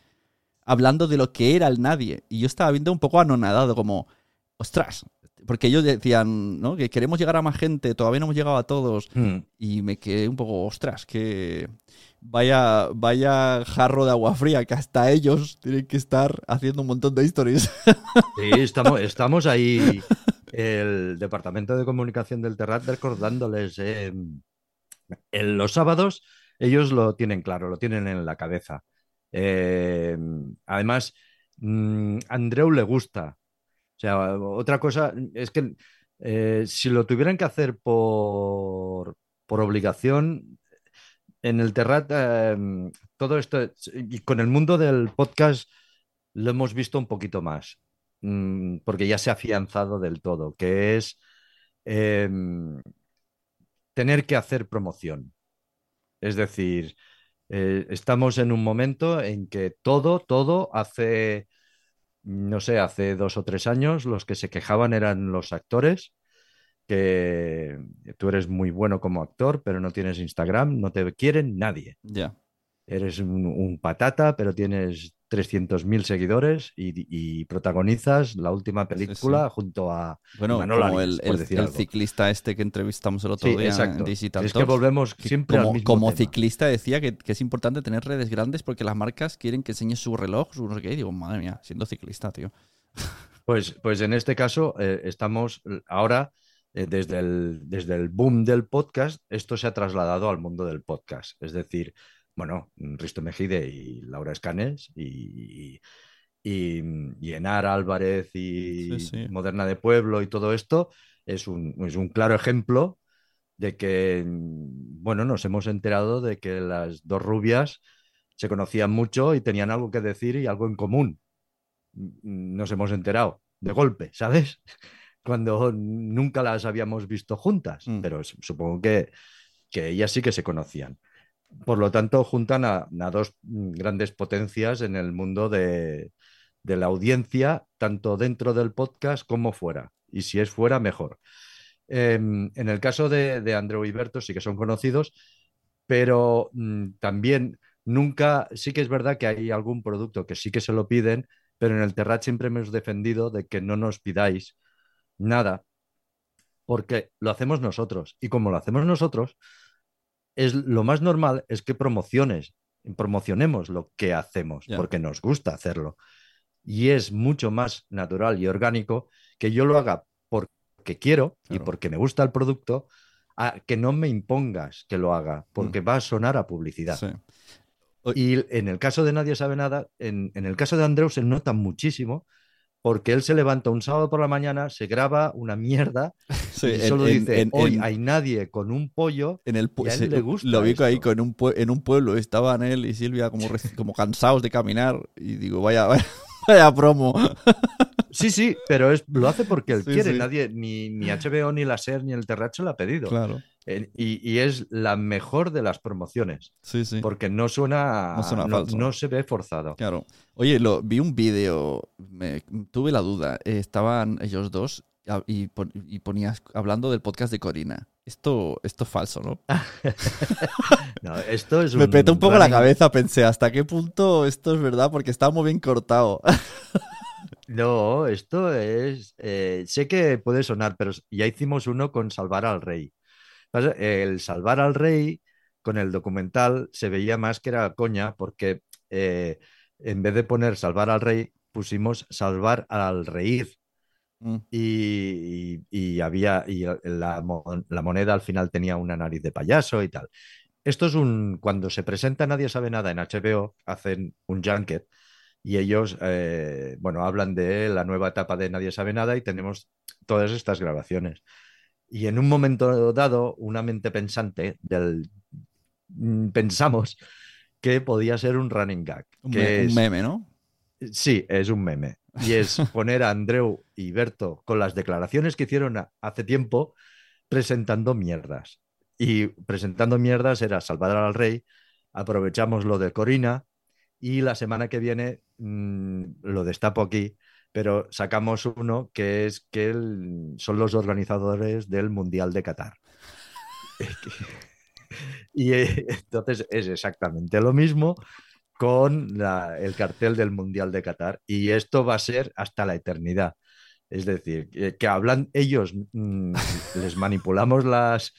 hablando de lo que era el nadie. Y yo estaba viendo un poco anonadado, como, ostras. Porque ellos decían, ¿no? Que queremos llegar a más gente, todavía no hemos llegado a todos. Mm. Y me quedé un poco, ostras, que vaya, vaya jarro de agua fría, que hasta ellos tienen que estar haciendo un montón de stories. Sí, estamos, estamos ahí, el Departamento de Comunicación del Terrat, recordándoles. eh, en los sábados ellos lo tienen claro, lo tienen en la cabeza. Eh, además, mm, Andreu le gusta. O sea, otra cosa es que eh, si lo tuvieran que hacer por, por obligación, en el Terrat, eh, todo esto, y con el mundo del podcast lo hemos visto un poquito más, mm, porque ya se ha afianzado del todo, que es eh, tener que hacer promoción. Es decir, eh, estamos en un momento en que todo, todo hace, no sé, hace dos o tres años los que se quejaban eran los actores, que tú eres muy bueno como actor, pero no tienes Instagram, no te quieren nadie. ya. Eres un, un patata, pero tienes 300.000 seguidores y, y protagonizas la última película junto a Bueno, Manolo como el, ciclista este que entrevistamos el otro Sí, día exacto. en Digital Es que volvemos que siempre al como, mismo como tema. ciclista decía que, que es importante tener redes grandes porque las marcas quieren que enseñes su reloj, su no sé qué. Y digo, madre mía, siendo ciclista, tío. Pues, pues en este caso eh, estamos ahora, eh, desde el, desde el boom del podcast, esto se ha trasladado al mundo del podcast. Es decir, bueno, Risto Mejide y Laura Escanes y, y, y Enar Álvarez y Sí, sí. Moderna de Pueblo y todo esto es un, es un claro ejemplo de que, mm, bueno, nos hemos enterado de que las dos rubias se conocían mucho y tenían algo que decir y algo en común. Mm, Nos hemos enterado de golpe, ¿sabes? Cuando nunca las habíamos visto juntas, Mm. pero supongo que, que ellas sí que se conocían. Por lo tanto, juntan a, dos grandes potencias en el mundo de, la audiencia, tanto dentro del podcast como fuera. Y si es fuera, mejor. Em, en el caso de, de Andreu y sí que son conocidos, pero mm, también nunca, sí que es verdad que hay algún producto que sí que se lo piden, pero en el Terrat siempre hemos defendido de que no nos pidáis nada, porque lo hacemos nosotros. Y como lo hacemos nosotros, es lo más normal es que promociones, promocionemos lo que hacemos, porque nos gusta hacerlo. y es mucho más natural y orgánico que yo lo haga porque quiero y porque me gusta el producto, a que no me impongas que lo haga, porque va a sonar a publicidad. Sí. Y en el caso de Nadie sabe nada, en, en el caso de Andreu se nota muchísimo porque él se levanta un sábado por la mañana, se graba una mierda Sí, y en- solo en- dice, en- hoy hay nadie con un pollo. En el Y a él se- le gusta lo vi ahí esto. con un en un pueblo, estaban él y Silvia como, como cansados de caminar y digo, vaya, vaya, vaya promo. Sí, sí, pero es, lo hace porque él Sí, quiere. sí. Nadie, ni, ni HBO, ni la SER, ni el Terracho lo ha pedido. Claro, Eh, y, y es la mejor de las promociones, sí, sí. porque no suena, No suena no, falso. no se ve forzado. Claro. Oye, lo, vi un vídeo, tuve la duda. eh, estaban ellos dos y, y ponías hablando del podcast de Corina. Esto, esto es falso, ¿no? No, esto es Me petó un poco la cabeza, pensé, ¿hasta qué punto esto es verdad? Porque está muy bien cortado. No, esto es. eh, sé que puede sonar, pero ya hicimos uno con Salvar al Rey. El Salvar al Rey con el documental se veía más que era coña, porque eh, en vez de poner Salvar al Rey, pusimos Salvar al Reír. Mm, Y, y- y había. Y la, mo- la moneda al final tenía una nariz de payaso y tal. Esto es un. Cuando se presenta Nadie sabe nada en HBO, hacen un junket y ellos, eh, bueno, hablan de la nueva etapa de Nadie sabe nada y tenemos todas estas grabaciones. Y en un momento dado, una mente pensante del mm, pensamos que podía ser un running gag, un, que me- un es- meme, ¿no? sí, es un meme. Y es poner a Andreu y Berto con las declaraciones que hicieron hace tiempo presentando mierdas. Y presentando mierdas era salvar al rey, aprovechamos lo de Corina y la semana que viene mm, lo destapo aquí, pero sacamos uno que es que son los organizadores del Mundial de Qatar. y eh, entonces es exactamente lo mismo con la- el cartel del Mundial de Qatar y esto va a ser hasta la eternidad. Es decir, que, que hablan ellos, mm, les manipulamos las,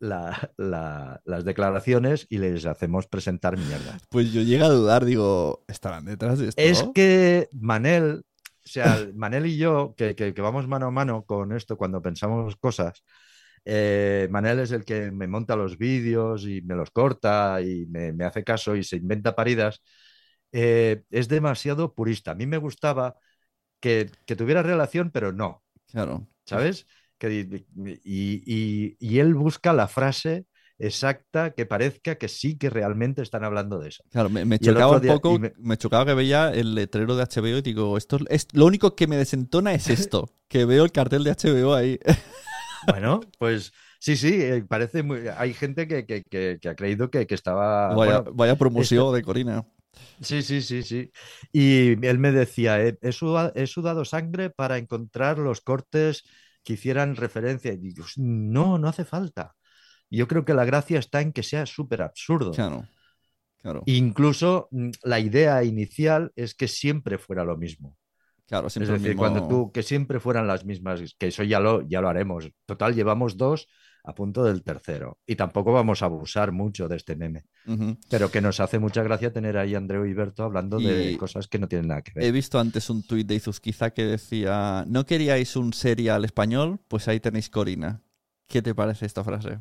la- la- las declaraciones y les hacemos presentar mierda. Pues yo llego a dudar, digo, ¿estarán detrás de esto? Es que Manel, o sea, Manel y yo, que, que- que vamos mano a mano con esto cuando pensamos cosas, eh, Manel es el que me monta los vídeos y me los corta y me, me hace caso y se inventa paridas, eh, es demasiado purista. A mí me gustaba que, que tuviera relación, pero no, Claro. ¿sabes? Que, y, y- y él busca la frase exacta que parezca que sí que realmente están hablando de eso. Claro, me, chocaba un poco, me- me... chocaba que veía el letrero de HBO y digo, esto es lo único que me desentona es esto, que veo el cartel de HBO ahí. Bueno, pues sí, sí, eh, parece muy... Hay gente que, que- que- que ha creído que, que estaba... vaya, bueno, vaya promoción de Corina. sí, sí, sí, sí. Y él me decía, "He, he suda- he sudado sangre para encontrar los cortes que hicieran referencia. Y digo, no, no hace falta. Yo creo que la gracia está en que sea súper absurdo. Claro, claro. Incluso mm, la idea inicial es que siempre fuera lo mismo. Claro, Es siempre el decir, mismo- cuando tú, que siempre fueran las mismas, que eso ya lo, ya lo haremos. Total, llevamos dos a punto del tercero. Y tampoco vamos a abusar mucho de este meme. Pero que nos hace mucha gracia tener ahí a Andreu y Berto hablando Y- de cosas que no tienen nada que He ver. visto antes un tuit de Izuzquiza que decía, ¿no queríais un serial español? Pues ahí tenéis Corina. ¿Qué te parece esta frase?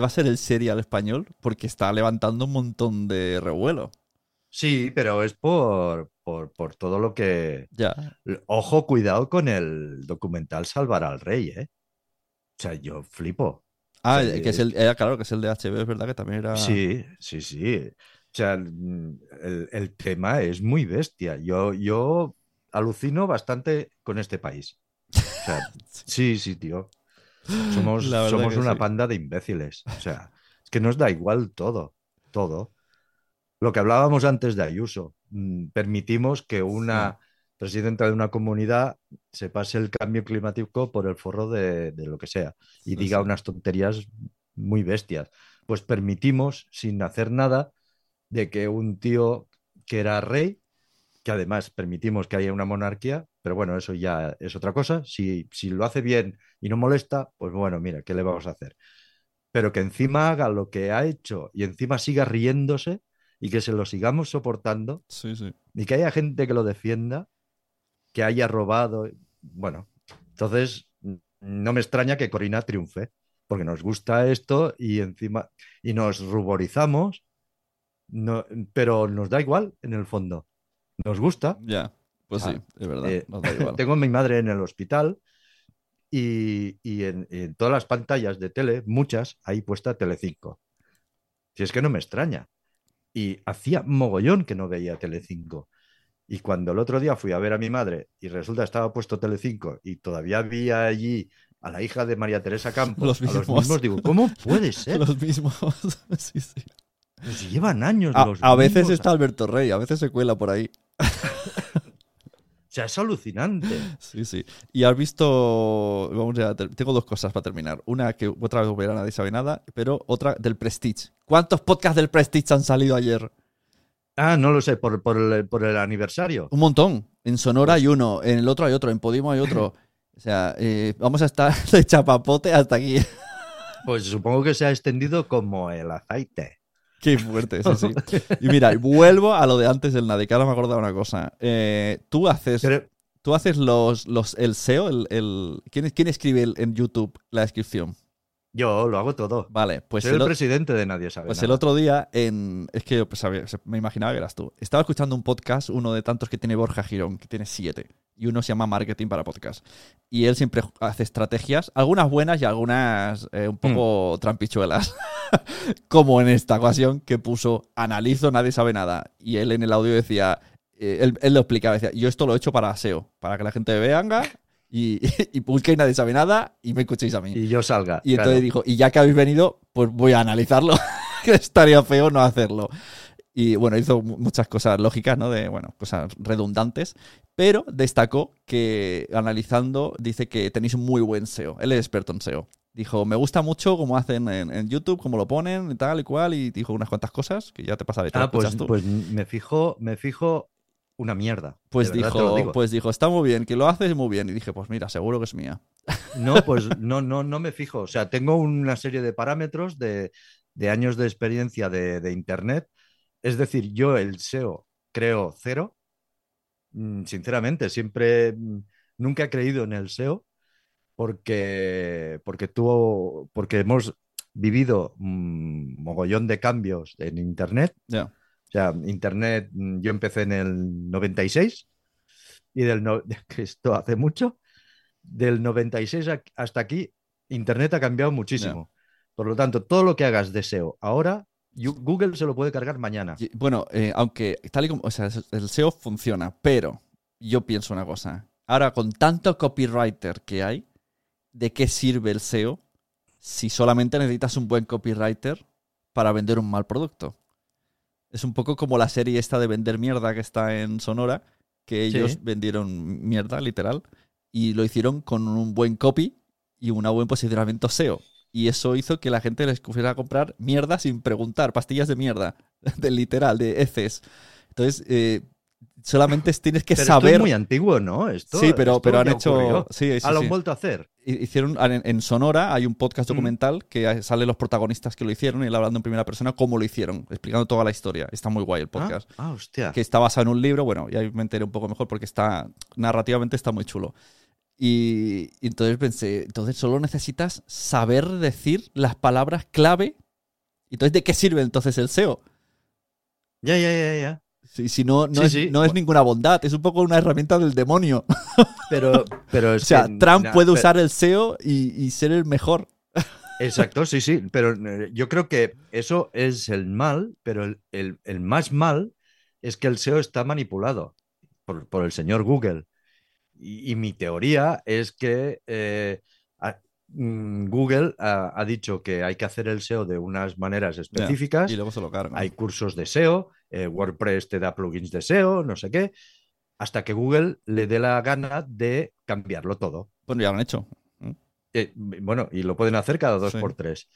¿Va a ser el serial español? Porque está levantando un montón de revuelo. Sí, pero es por, por, por todo lo que... Ya. Ojo, cuidado con el documental Salvar al Rey, ¿eh? O sea, yo flipo. Ah, que es el, eh, claro, que es el de HBO, es verdad que también era... Sí, sí, sí. O sea, mm, el, el tema es muy bestia. Yo, yo alucino bastante con este país. O sea, sí, sí, tío. Somos, somos una sí. panda de imbéciles. O sea, es que nos da igual todo, todo. Lo que hablábamos antes de Ayuso, mm, permitimos que una presidenta de una comunidad se pase el cambio climático por el forro de, de lo que sea y diga unas tonterías muy bestias. Pues permitimos, sin hacer nada, de que un tío que era rey, que además permitimos que haya una monarquía, pero bueno, eso ya es otra cosa. Si, si lo hace bien y no molesta, pues bueno, mira, ¿qué le vamos a hacer? Pero que encima haga lo que ha hecho y encima siga riéndose, y que se lo sigamos soportando Sí, sí. y que haya gente que lo defienda, que haya robado. Bueno, entonces no me extraña que Corina triunfe, porque nos gusta esto y encima y nos ruborizamos, no, pero nos da igual en el fondo. Nos gusta. Ya, pues sí, Ah, es verdad. eh, nos da igual. Tengo a mi madre en el hospital y, y en, en todas las pantallas de tele, muchas, ahí puesta Telecinco. Si es que no me extraña. Y hacía mogollón que no veía Telecinco. Y cuando el otro día fui a ver a mi madre y resulta que estaba puesto Telecinco y todavía había allí a la hija de María Teresa Campos, Los a los mismos. mismos, digo, ¿cómo puede ser? Los mismos. sí, sí. Pues si llevan años A, los a veces mismos. está Alberto Rey, a veces se cuela por ahí. Sea, es alucinante. Sí, sí. Y has visto. Vamos a ter- Tengo dos cosas para terminar. Una que otra vez verá nadie sabe nada, pero otra del Prestige. ¿Cuántos podcasts del Prestige han salido ayer? Ah, no lo sé, por, por el, por el aniversario. Un montón. En Sonora Pues hay uno, en el otro hay otro, en Podimo hay otro. O sea, eh, vamos a estar de chapapote hasta aquí. Pues supongo que se ha extendido como el aceite. Qué fuerte, sí, sí. Y mira, vuelvo a lo de antes del nada, que ahora me he acordado una cosa. Eh, tú haces, tú haces los, los, el SEO, el, el- ¿quién, quién escribe el- en YouTube la descripción? yo lo hago todo. Vale, pues Soy el, el presidente de Nadie Sabe Pues Nada. el otro día, en, es que pues, me imaginaba que eras tú. Estaba escuchando un podcast, uno de tantos que tiene Borja Girón, que tiene siete. Y uno se llama Marketing para Podcast. Y él siempre hace estrategias, algunas buenas y algunas eh, un poco Mm. trampichuelas. Como en esta ocasión que puso Analizo, nadie sabe nada. Y él en el audio decía, eh, él, él lo explicaba, decía, yo esto lo he hecho para SEO, para que la gente venga y, y busque y nadie sabe nada y me escuchéis a mí. Y yo salga. Y entonces claro. dijo, y ya que habéis venido, pues voy a analizarlo, que estaría feo no hacerlo. Y bueno, hizo mu- muchas cosas lógicas, ¿no? De, bueno, cosas redundantes, pero destacó que analizando dice que tenéis un muy buen SEO. Él es experto en SEO. Dijo, me gusta mucho cómo hacen en, en YouTube, cómo lo ponen y tal y cual, y dijo unas cuantas cosas que ya te pasaré. Ah, pues, tú. pues me fijo, me fijo una mierda. Pues dijo, pues dijo, está muy bien, que lo haces muy bien. Y dije, pues mira, seguro que es mía. No, pues no, no, no me fijo. O sea, tengo una serie de parámetros de, de años de experiencia de, de Internet. Es decir, yo el SEO creo cero. Mm, Sinceramente, siempre, mm, nunca he creído en el SEO porque, porque, tuvo, porque hemos vivido un mogollón de cambios en Internet. O sea, Internet, mm, yo empecé en el 96 y del no- esto hace mucho, del 96 a- hasta aquí, Internet ha cambiado muchísimo. Por lo tanto, todo lo que hagas de SEO ahora, Google se lo puede cargar mañana. Bueno, eh, aunque tal y como, o sea, el SEO funciona, pero yo pienso una cosa. Ahora, con tanto copywriter que hay, ¿de qué sirve el SEO si solamente necesitas un buen copywriter para vender un mal producto? Es un poco como la serie esta de vender mierda que está en Sonora, que ellos Sí. vendieron mierda, literal, y lo hicieron con un buen copy y un buen posicionamiento SEO. Y eso hizo que la gente les fuera a comprar mierda sin preguntar, pastillas de mierda, de literal, de heces. Entonces, eh, solamente tienes que Pero esto saber. es muy antiguo, ¿no? Esto, sí, pero, esto pero han ya hecho. ocurrió. Sí, sí, Ah, lo sí. han vuelto a hacer. Hi- Hicieron en, en Sonora hay un podcast Mm. documental que salen los protagonistas que lo hicieron y él hablando en primera persona cómo lo hicieron, explicando toda la historia. Está muy guay el Ah, podcast. ah, hostia. Que está basado en un libro, bueno, y ahí me enteré un poco mejor porque está narrativamente está muy chulo. Y, y entonces pensé, entonces solo necesitas saber decir las palabras clave. Entonces, ¿de qué sirve entonces el SEO? Ya, ya, ya, ya. Si, si no, no, Sí, es, sí. no es ninguna bondad, es un poco una herramienta del demonio. Pero, pero es O sea, que- Trump puede pero- usar el SEO y, y ser el mejor. Exacto, sí, sí, pero eh, yo creo que eso es el mal, pero el, el- el más mal es que el SEO está manipulado por, por el señor Google. Y, y mi teoría es que eh, a- mm, Google ha, ha dicho que hay que hacer el SEO de unas maneras específicas. Y luego se lo cargan. Hay cursos de SEO, eh, WordPress te da plugins de SEO, no sé qué, hasta que Google le dé la gana de cambiarlo todo. Bueno, ya lo han hecho. Eh, bueno, y lo pueden hacer cada dos Sí. por tres.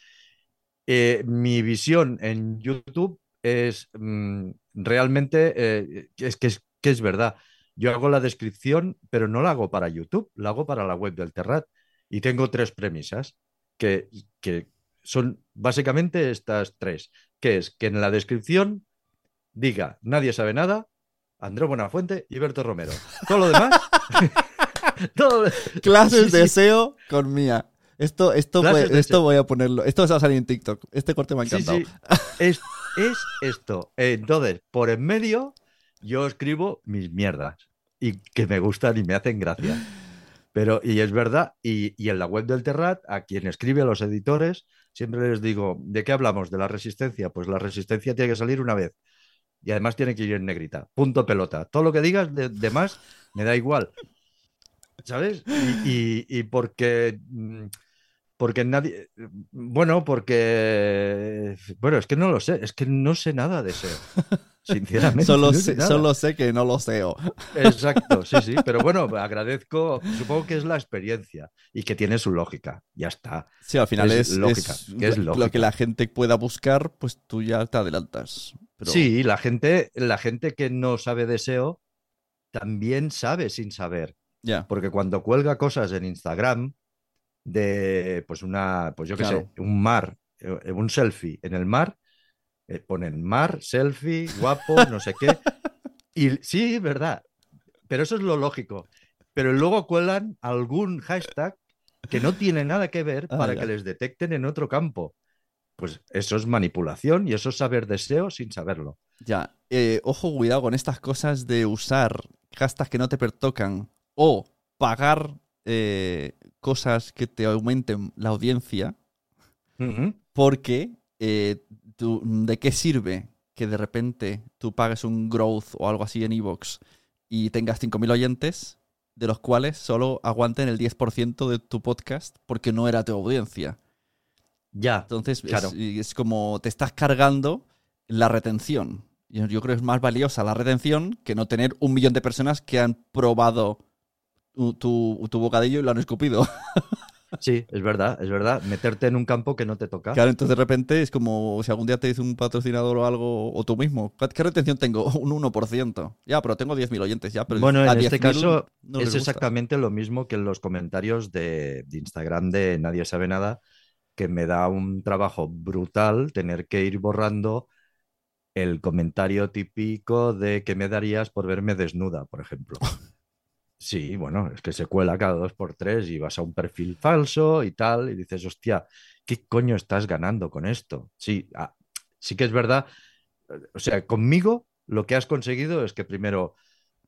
Eh, mi visión en YouTube es mm, realmente eh, es que, es que es verdad. Yo hago la descripción, pero no la hago para YouTube, la hago para la web del Terrat. Y tengo tres premisas que, que son básicamente estas tres, que es que en la descripción diga nadie sabe nada, Andrés Buenafuente y Berto Romero. Todo lo demás. todo- Clases Sí, de. SEO con mía. Esto, esto, voy, esto SEO. voy a ponerlo. Esto va a salir en TikTok. Este corte me ha encantado. sí. Es, es esto. Entonces, por en medio, yo escribo mis mierdas y que me gustan y me hacen gracia. Pero, y es verdad, y, y en la web del Terrat, a quien escribe, a los editores, siempre les digo, ¿de qué hablamos? ¿De la resistencia? Pues la resistencia tiene que salir una vez. Y además tiene que ir en negrita. Punto pelota. Todo lo que digas de, más me da igual. ¿Sabes? Y, y- y porque. mm, Porque nadie. Bueno, porque. Bueno, es que no lo sé. Es que no sé nada de SEO. Sinceramente. Solo, no sé, solo sé que no lo SEO. Exacto, sí, sí. Pero bueno, agradezco. Supongo que es la experiencia y que tiene su lógica. Ya está. Sí, al final Es es, lógica, es que es lo que la gente pueda buscar, pues tú ya te adelantas. Pero- Sí, la gente, la gente que no sabe de SEO también sabe sin saber. Ya. Porque cuando cuelga cosas en Instagram de, pues una, pues yo qué Claro. sé, un mar, eh, un selfie en el mar, eh, ponen mar, selfie, guapo, no sé qué. Y sí, verdad. Pero eso es lo lógico. Pero luego cuelan algún hashtag que no tiene nada que ver Ah, para ya. que les detecten en otro campo. Pues eso es manipulación y eso es saber de SEO sin saberlo. Ya, eh, ojo, cuidado con estas cosas de usar hashtags que no te pertocan o pagar eh, cosas que te aumenten la audiencia, porque eh, tú- ¿de qué sirve que de repente tú pagues un growth o algo así en Evox y tengas 5.000 oyentes, de los cuales solo aguanten el 10% de tu podcast porque no era tu audiencia? Ya. Entonces, es- Claro. es, como te estás cargando la retención. Yo, yo creo que es más valiosa la retención que no tener un millón de personas que han probado tu, tu- tu bocadillo y lo han escupido. Sí, es verdad, es verdad. Meterte en un campo que no te toca. Claro, entonces de repente es como si algún día te dice un patrocinador o algo, o tú mismo. ¿Qué retención tengo? Un 1%. Ya, pero tengo 10.000 oyentes ya. Pero Bueno, en este 10.000 caso no es exactamente lo mismo que en los comentarios de, de Instagram de Nadie sabe nada, que me da un trabajo brutal tener que ir borrando el comentario típico de que me darías por verme desnuda, por ejemplo. Sí, bueno, es que se cuela cada dos por tres y vas a un perfil falso y tal, y dices, hostia, ¿qué coño estás ganando con esto? Sí, ah, sí que es verdad. eh, O sea, conmigo lo que has conseguido es que primero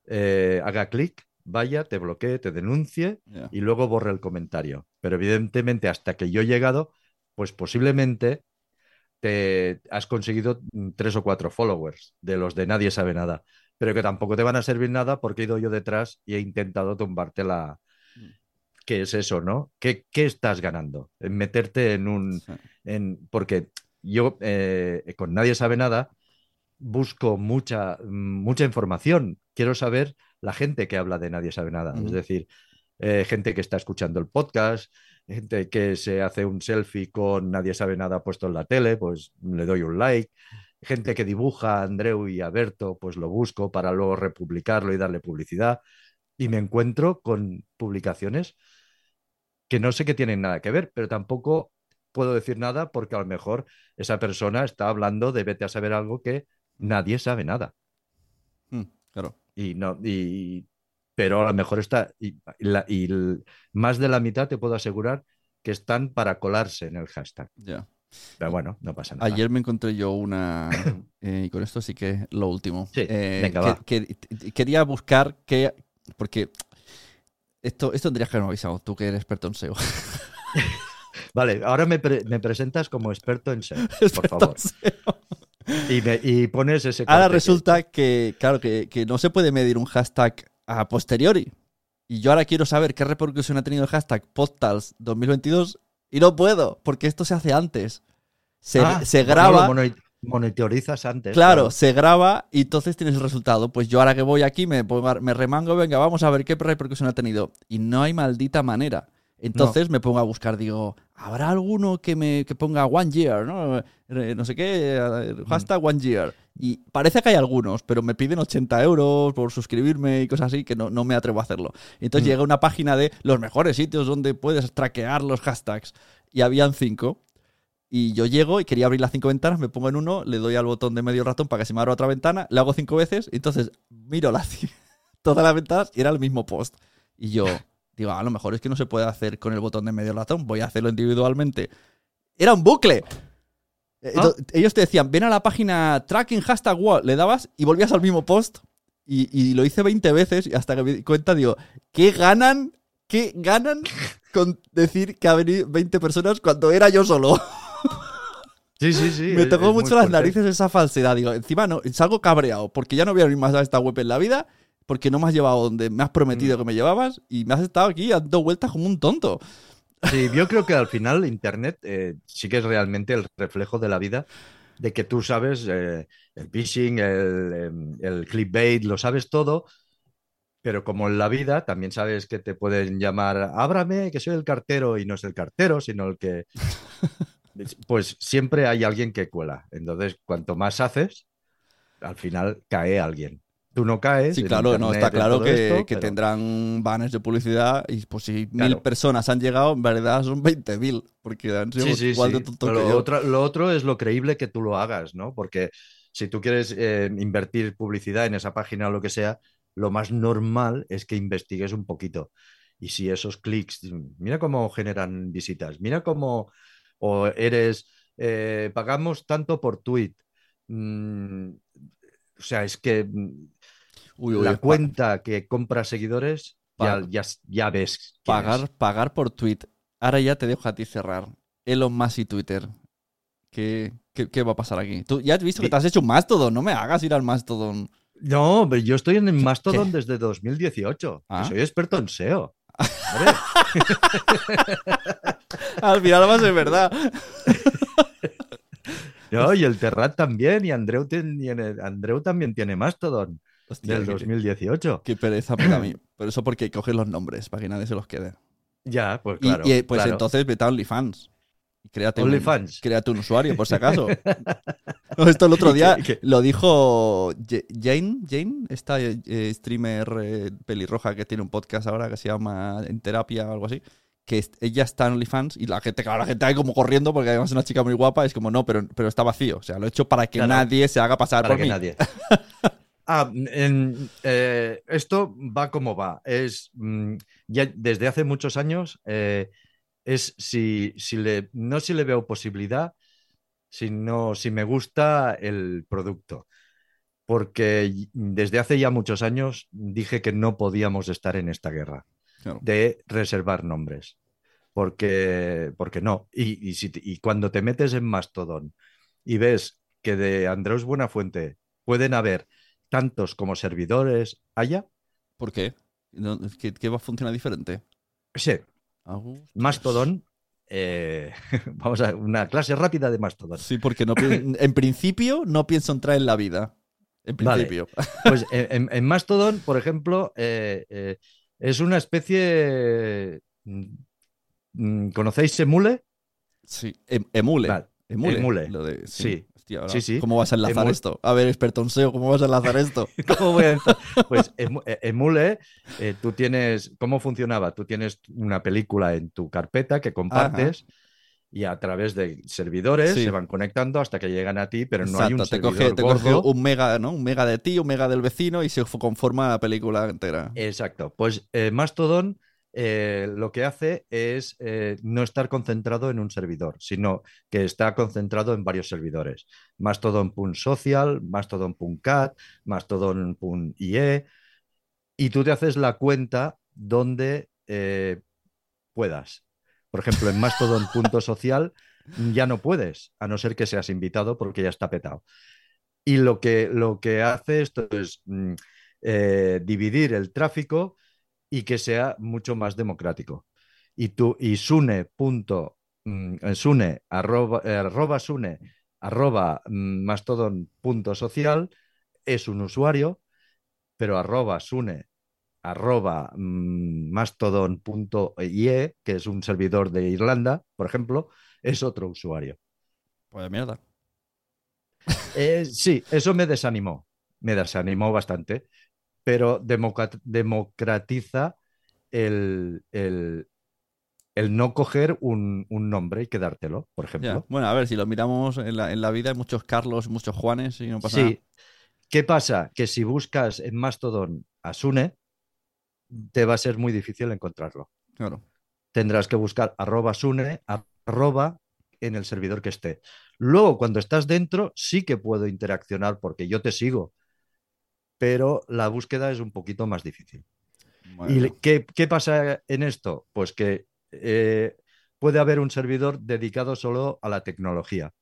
eh, haga clic, vaya, te bloquee, te denuncie y luego borre el comentario. Pero evidentemente, hasta que yo he llegado, pues posiblemente te has conseguido mm, tres o cuatro followers de los de nadie sabe nada, pero que tampoco te van a servir nada porque he ido yo detrás y he intentado tumbarte la... Mm. ¿Qué es eso, no? ¿Qué, qué estás ganando? En meterte en un... Sí. En... Porque yo eh, con nadie sabe nada busco mucha, mucha información. Quiero saber la gente que habla de nadie sabe nada. Es decir, eh, gente que está escuchando el podcast, gente que se hace un selfie con nadie sabe nada puesto en la tele, pues le doy un like. Gente que dibuja a Andreu y a Berto, pues lo busco para luego republicarlo y darle publicidad. Y me encuentro con publicaciones que no sé que tienen nada que ver, pero tampoco puedo decir nada porque a lo mejor esa persona está hablando de vete a saber algo que nadie sabe nada. Mm, claro. Y no, y, pero a lo mejor está, y, la- y más de la mitad te puedo asegurar que están para colarse en el hashtag. Ya. Pero bueno, no pasa nada. Ayer me encontré yo una. eh, y con esto sí que lo último. Sí, Eh, venga, que- va. que- quería buscar que. Porque. Esto, esto tendrías que haberme avisado, tú que eres experto en SEO. Vale, ahora me, pre- me presentas como experto en SEO, por Experto favor. en SEO. Y, me- y pones ese Ahora resulta que, claro, que, que no se puede medir un hashtag a posteriori. Y yo ahora quiero saber qué repercusión ha tenido el hashtag Postals 2022 y no puedo, porque esto se hace antes. Se, Ah, se bueno, graba. mono- monitorizas antes. Claro, se graba y entonces tienes el resultado. Pues yo ahora que voy aquí me, me remango, venga, vamos a ver qué repercusión ha tenido. Y no hay maldita manera. Entonces me pongo a buscar, digo, ¿habrá alguno que me que ponga one year, no? Eh, No sé qué, eh, hashtag one year. Y parece que hay algunos, pero me piden 80 euros por suscribirme y cosas así que no, no me atrevo a hacerlo. Entonces Mm. llega una página de los mejores sitios donde puedes traquear los hashtags. Y habían cinco. Y yo llego y quería abrir las cinco ventanas, me pongo en uno, le doy al botón de medio ratón para que se me abra otra ventana, le hago cinco veces, y entonces miro las, todas las ventanas y era el mismo post. Y yo digo, a lo mejor es que no se puede hacer con el botón de medio ratón, voy a hacerlo individualmente. Era un bucle. Ellos te decían, ven a la página tracking hashtag wall, le dabas y volvías al mismo post. Y, y lo hice 20 veces y hasta que me di cuenta, digo, ¿qué ganan? ¿Qué ganan con decir que ha venido 20 personas cuando era yo solo? Sí, sí, sí. me tocó es mucho las fuerte. narices esa falsedad. Digo, encima no, salgo cabreado porque ya no voy a abrir más a esta web en la vida porque no me has llevado donde me has Mm. prometido que me llevabas y me has estado aquí dando vueltas como un tonto. Sí, yo creo que al final Internet eh, sí que es realmente el reflejo de la vida, de que tú sabes eh, el phishing, el, em, el clickbait, lo sabes todo, pero como en la vida también sabes que te pueden llamar, ábrame, que soy el cartero, y no es el cartero, sino el que... Pues siempre hay alguien que cuela. Entonces, cuanto más haces, al final cae alguien. Tú no caes. Sí, claro, no, está claro que, esto, que pero- tendrán banners de publicidad y pues si mil personas han llegado, en verdad son 20.000 porque han sido Sí, sí, igual sí. de tontos Pero que lo, yo. otro, lo otro es lo creíble que tú lo hagas, ¿no? Porque si tú quieres eh, invertir publicidad en esa página o lo que sea, lo más normal es que investigues un poquito. Y si esos clics, mira cómo generan visitas, mira cómo, o eres, eh, pagamos tanto por tweet. Mm, o sea, es que mm, Uy, uy, la cuenta que compra seguidores, ya, Pa- ya, ya ves. es. pagar, pagar por tweet. Ahora ya te dejo a ti cerrar. Elon Musk y Twitter. ¿Qué, qué, qué va a pasar aquí? Tú ya has visto que te has hecho un Mastodon. No me hagas ir al Mastodon. No, pero yo estoy en el ¿Qué- Mastodon qué? desde 2018. que Ah. soy experto en SEO. Al final va a ser verdad. no, y el Terrat también, y Andreu, tiene- Andreu también tiene Mastodon Hostia, del qué- 2018. Qué pereza me da a mí. Pero eso porque coges los nombres para que nadie se los quede. Ya, pues claro. y, pues claro. entonces vete a OnlyFans. Créate un- OnlyFans. créate un usuario, por si acaso. No, Esto el otro día ¿Qué- qué? lo dijo Jane, Jane, esta eh, streamer eh, pelirroja que tiene un podcast ahora que se llama En Terapia o algo así. Que ella está en OnlyFans y la gente, claro, la gente ahí como corriendo porque además es una chica muy guapa. Es como, no, pero, pero está vacío. O sea, lo he hecho para que Claro. nadie se haga pasar para por que mí. nadie. Ah, en- eh, esto va como va. Es mm, ya desde hace muchos años. eh, es si, si le, no si le veo posibilidad, sino si me gusta el producto. Porque desde hace ya muchos años dije que no podíamos estar en esta guerra Claro. de reservar nombres. Porque, porque no. Y, y si y cuando te metes en Mastodon y ves que de Andreus Buenafuente pueden haber tantos como servidores haya, ¿Por qué? ¿Qué, qué va a funcionar diferente? sí, hostias. Mastodon, eh, vamos a una clase rápida de Mastodon. Sí, porque no en principio no pienso entrar en la vida. En Vale. principio. Pues en, en- Mastodon, por ejemplo, eh, eh, es una especie... mm, mm, ¿Conocéis Emule? Sí, em- emule. Vale, Emule. emule. Lo de- Sí. Hostia, ahora, Sí, sí. ¿Cómo vas a enlazar esto? A ver, experto en SEO, ¿cómo vas a enlazar esto? ¿Cómo voy a? Pues eh, Emule, eh, tú tienes, ¿cómo funcionaba? Tú tienes una película en tu carpeta que compartes y a través de servidores Sí. se van conectando hasta que llegan a ti, pero no hay un te servidor coge, te coge un mega, ¿no? Un mega de ti, un mega del vecino y se conforma la película entera. Exacto. Pues eh, Mastodon eh, lo que hace es eh, no estar concentrado en un servidor, sino que está concentrado en varios servidores. Mastodon.social, Mastodon.cat, Mastodon.ie, y tú te haces la cuenta donde eh, puedas. Por ejemplo, en Mastodon.social ya no puedes, a no ser que seas invitado porque ya está petado. Y lo que, lo que hace esto es mm, dividir el tráfico y que sea mucho más democrático. Y tú, y Sune, punto, mm, eh, Sune, arroba, eh, arroba Sune, arroba mm, mastodon punto social, es un usuario, pero arroba Sune, arroba mm, mastodon.ie, que es un servidor de Irlanda, por ejemplo, es otro usuario. Pues mierda. Eh, sí, eso me desanimó, me desanimó bastante, pero democratiza el, el- el no coger un, un nombre y quedártelo, por ejemplo. Bueno, a ver, si lo miramos en la, en la vida, hay muchos Carlos, muchos Juanes y no pasa Sí. nada. ¿Qué pasa? Que si buscas en Mastodon a Sune, te va a ser muy difícil encontrarlo. Claro. Tendrás que buscar arroba Sune, arroba en el servidor que esté. Luego, cuando estás dentro, sí que puedo interaccionar porque yo te sigo, pero la búsqueda es un poquito más difícil. ¿Y Bueno. qué, qué pasa en esto? Pues que eh, puede haber un servidor dedicado solo a la tecnología.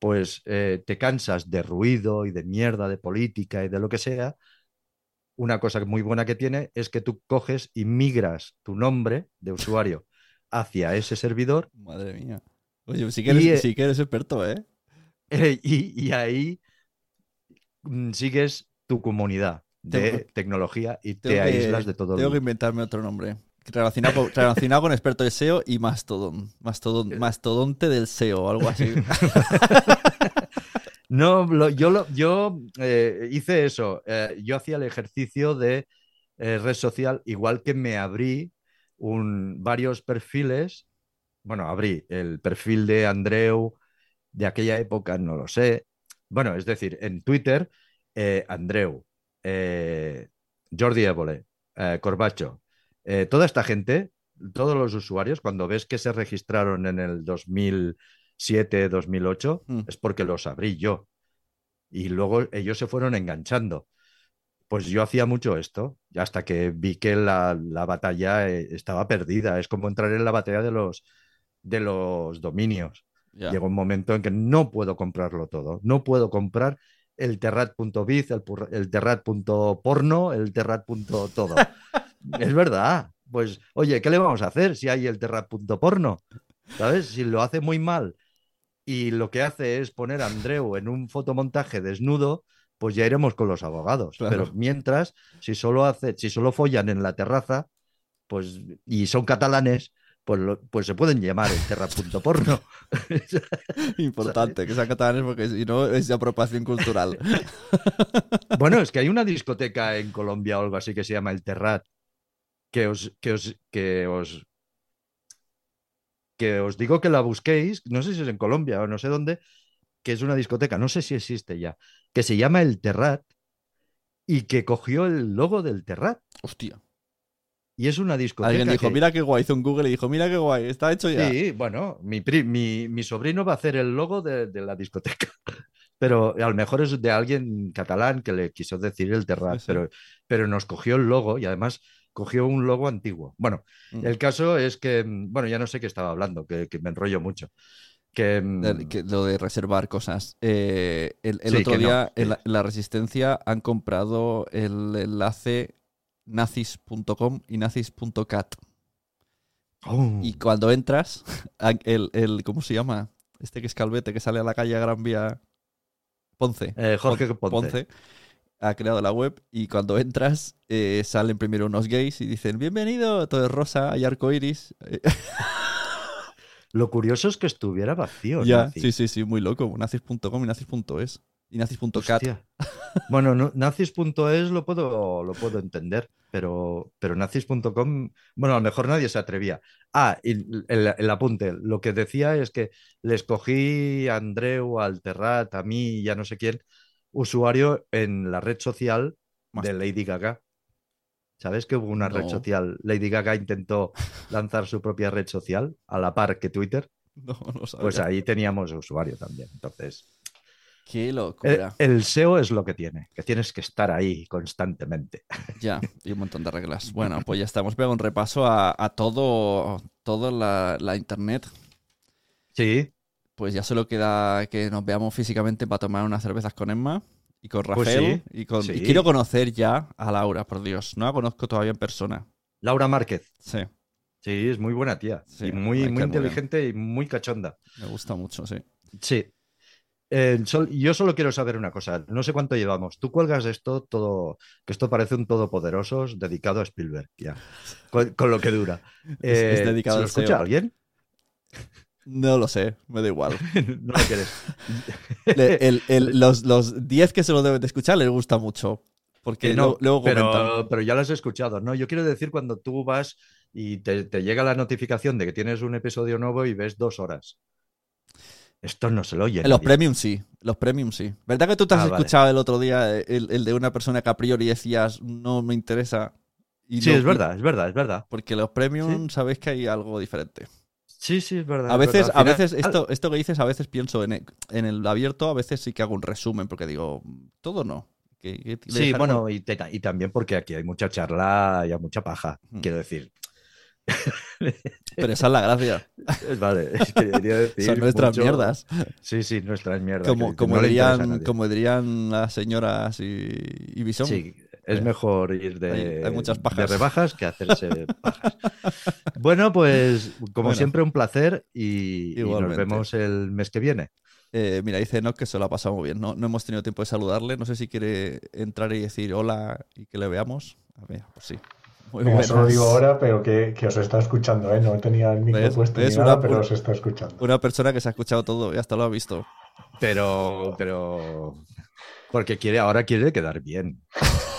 Pues eh, te cansas de ruido y de mierda, de política y de lo que sea. Una cosa muy buena que tiene es que tú coges y migras tu nombre de usuario hacia ese servidor Madre mía. Oye, sí que eres, Y, eh, sí que eres experto, ¿eh? eh, y, y ahí mm, sigues tu comunidad de Tengo- tecnología y te que- aíslas de todo Tengo que inventarme otro nombre. Relacionado con, relacionado con experto de SEO y Mastodon. Mastodon Eh. mastodonte del SEO o algo así. No, lo- yo, lo- yo eh, hice eso. eh, yo hacía el ejercicio de eh, red social, igual que me abrí un, varios perfiles. Bueno, abrí el perfil de Andreu de aquella época, no lo sé. Bueno, es decir, en Twitter, eh, Andreu, eh, Jordi Évole, eh, Corbacho, eh, toda esta gente, todos los usuarios, cuando ves que se registraron en el 2007, 2008, Mm. es porque los abrí yo. Y luego ellos se fueron enganchando. Pues yo hacía mucho esto, hasta que vi que la, la batalla estaba perdida. Es como entrar en la batalla de los, de los dominios. Ya. Llegó un momento en que no puedo comprarlo todo. No puedo comprar el terrat.biz, el, el terrat.porno, el terrat.todo. es verdad. Pues, oye, ¿qué le vamos a hacer si hay el terrat.porno? ¿Sabes? Si lo hace muy mal y lo que hace es poner a Andreu en un fotomontaje desnudo, pues ya iremos con los abogados. Claro. Pero mientras, si solo hace, si solo follan en la terraza, pues, y son catalanes, pues, lo- pues se pueden llamar el terra.porno. Importante que sean catalanes porque si no es de apropiación cultural. Bueno, es que hay una discoteca en Colombia o algo así que se llama El Terrat, que os, que os, que os, que os digo que la busquéis, no sé si es en Colombia o no sé dónde, que es una discoteca, no sé si existe ya, que se llama El Terrat y que cogió el logo del Terrat. Hostia. Y es una discoteca. Alguien dijo, que- mira qué guay. Hizo un Google y dijo, mira qué guay. Está hecho ya. Sí, bueno, mi, pri- mi, mi sobrino va a hacer el logo de, de la discoteca. Pero a lo mejor es de alguien catalán que le quiso decir el Terrat, pero, pero nos cogió el logo y además cogió un logo antiguo. Bueno, Mm. el caso es que, mm, bueno, ya no sé qué estaba hablando, que, que me enrollo mucho. Que, mm, que- lo de reservar cosas. Eh, el el Sí, otro no, día en, sí. la, en la Resistencia han comprado el enlace nazis.com y nazis.cat. oh, Y cuando entras, el, el- ¿cómo se llama? Este que es Calvete, que sale a la calle a Gran Vía. Ponce. eh, Jorge Pon- Ponce. ha creado la web y cuando entras eh, salen primero unos gays y dicen bienvenido, todo es rosa, hay arco iris. Lo curioso es que estuviera vacío. ya, sí, sí, sí, muy loco. Nazis.com y nazis.es y nazis.cat. Bueno, no- nazis.es lo puedo, lo puedo entender, pero, pero nazis.com, bueno, a lo mejor nadie se atrevía. Ah, y el, el apunte, lo que decía es que les cogí a Andreu, al Terrat, a mí y a no sé quién, usuario en la red social Más- de Lady Gaga. ¿Sabes que hubo una red social? Lady Gaga intentó lanzar su propia red social a la par que Twitter. No, no sabía. Pues ahí teníamos usuario también. Entonces, Qué el, locura. el SEO es lo que tiene, que tienes que estar ahí constantemente. Ya, y un montón de reglas. Bueno, pues ya estamos. Pega un repaso a, a todo, toda la, la internet. Sí, Pues ya solo queda que nos veamos físicamente para tomar unas cervezas con Emma y con Pues Rafael. sí, y, con, y quiero conocer ya a Laura, por Dios. No la conozco todavía en persona. Laura Márquez. Sí, Sí, es muy buena tía. Sí, y muy, muy inteligente y muy cachonda. me gusta mucho, sí. Sí. Eh, yo solo quiero saber una cosa. No sé cuánto llevamos. Tú cuelgas esto todo, que esto parece un todopoderosos dedicado a Spielberg, ya. Con, con lo que dura. Es- es Eh, dedicado ¿se lo escucha SEO. alguien? No lo sé, me da igual. no lo quieres. Le- el- el- los, los 10 que se lo deben de escuchar les gusta mucho. Porque Que no, luego, luego comentan. pero, pero ya lo has escuchado, ¿no? Yo quiero decir cuando tú vas y te, te llega la notificación de que tienes un episodio nuevo y ves dos horas. Esto no se lo oye. En los premium sí, los premium sí. ¿Verdad que tú te has Ah, vale. escuchado el otro día el, el de una persona que a priori decías no me interesa? y Sí, no- es verdad, es verdad, es verdad. Porque los premium sabéis que hay algo diferente. Sí, sí, es verdad. A es veces, verdad. a veces esto, esto que dices, a veces pienso en el, en el abierto, a veces sí que hago un resumen, porque digo, todo no. Que- que Sí, bueno, y, te- y también porque aquí hay mucha charla y hay mucha paja. Hmm. Quiero decir, Pero esa es la gracia. vale, es que quería decir Son nuestras mucho- mierdas. Sí, sí, nuestras mierdas. Como, no dirían, nadie. como dirían las señoras y, y Bison. Sí, es Eh, mejor ir de, hay- hay muchas de pajas. rebajas que hacerse pajas. Bueno, pues como Bueno. siempre, un placer y, y nos vemos el mes que viene. Eh, mira, dice Enoch que se lo ha pasado muy bien. No, no hemos tenido tiempo de saludarle. No sé si quiere entrar y decir hola y que le veamos. A ver, pues sí. Muy Venga, eso lo digo ahora, pero que, que os está escuchando, ¿eh? No tenía el micro ¿Ves? puesto ¿Ves? ni nada, Una- pero os está escuchando. Una persona que se ha escuchado todo y hasta lo ha visto. Pero, pero, porque quiere, ahora quiere quedar bien.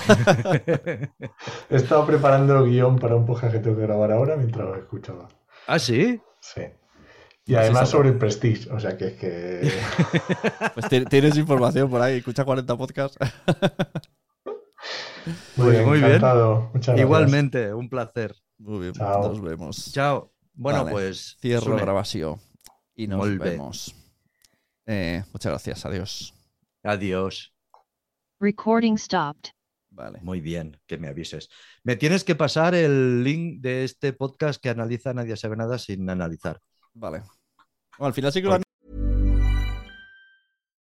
He estado preparando el guion para un podcast que tengo que grabar ahora mientras lo escuchaba. ¿Ah, sí? Sí. Y además sobre el Prestige, o sea que es que... Pues ti- tienes información por ahí. Escucha 40 podcasts. Muy Pues bien, muy bien. encantado. Muchas gracias. Igualmente, un placer. Muy bien, Chao. nos vemos. Chao. Bueno, Vale, pues Cierro Sune, grabación. Y nos bé. vemos. Eh, muchas gracias. Adiós. Adiós. Recording stopped. Vale. Muy bien, que me avises. Me tienes que pasar el link de este podcast que analiza Nadie sabe nada sin analizar. Vale. Bueno, al final sí que lo han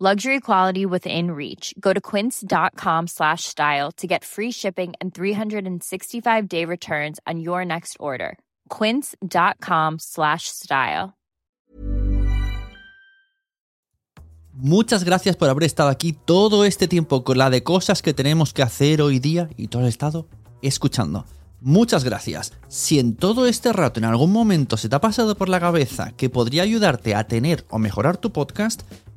Luxury quality within reach. Go to quince.com slash style to get free shipping and 365 day returns on your next order. Quince.com slash style. Muchas gracias por haber estado aquí todo este tiempo con la de cosas que tenemos que hacer hoy día y todo el estado escuchando. Muchas gracias. Si en todo este rato en algún momento se te ha pasado por la cabeza que podría ayudarte a tener o mejorar tu podcast,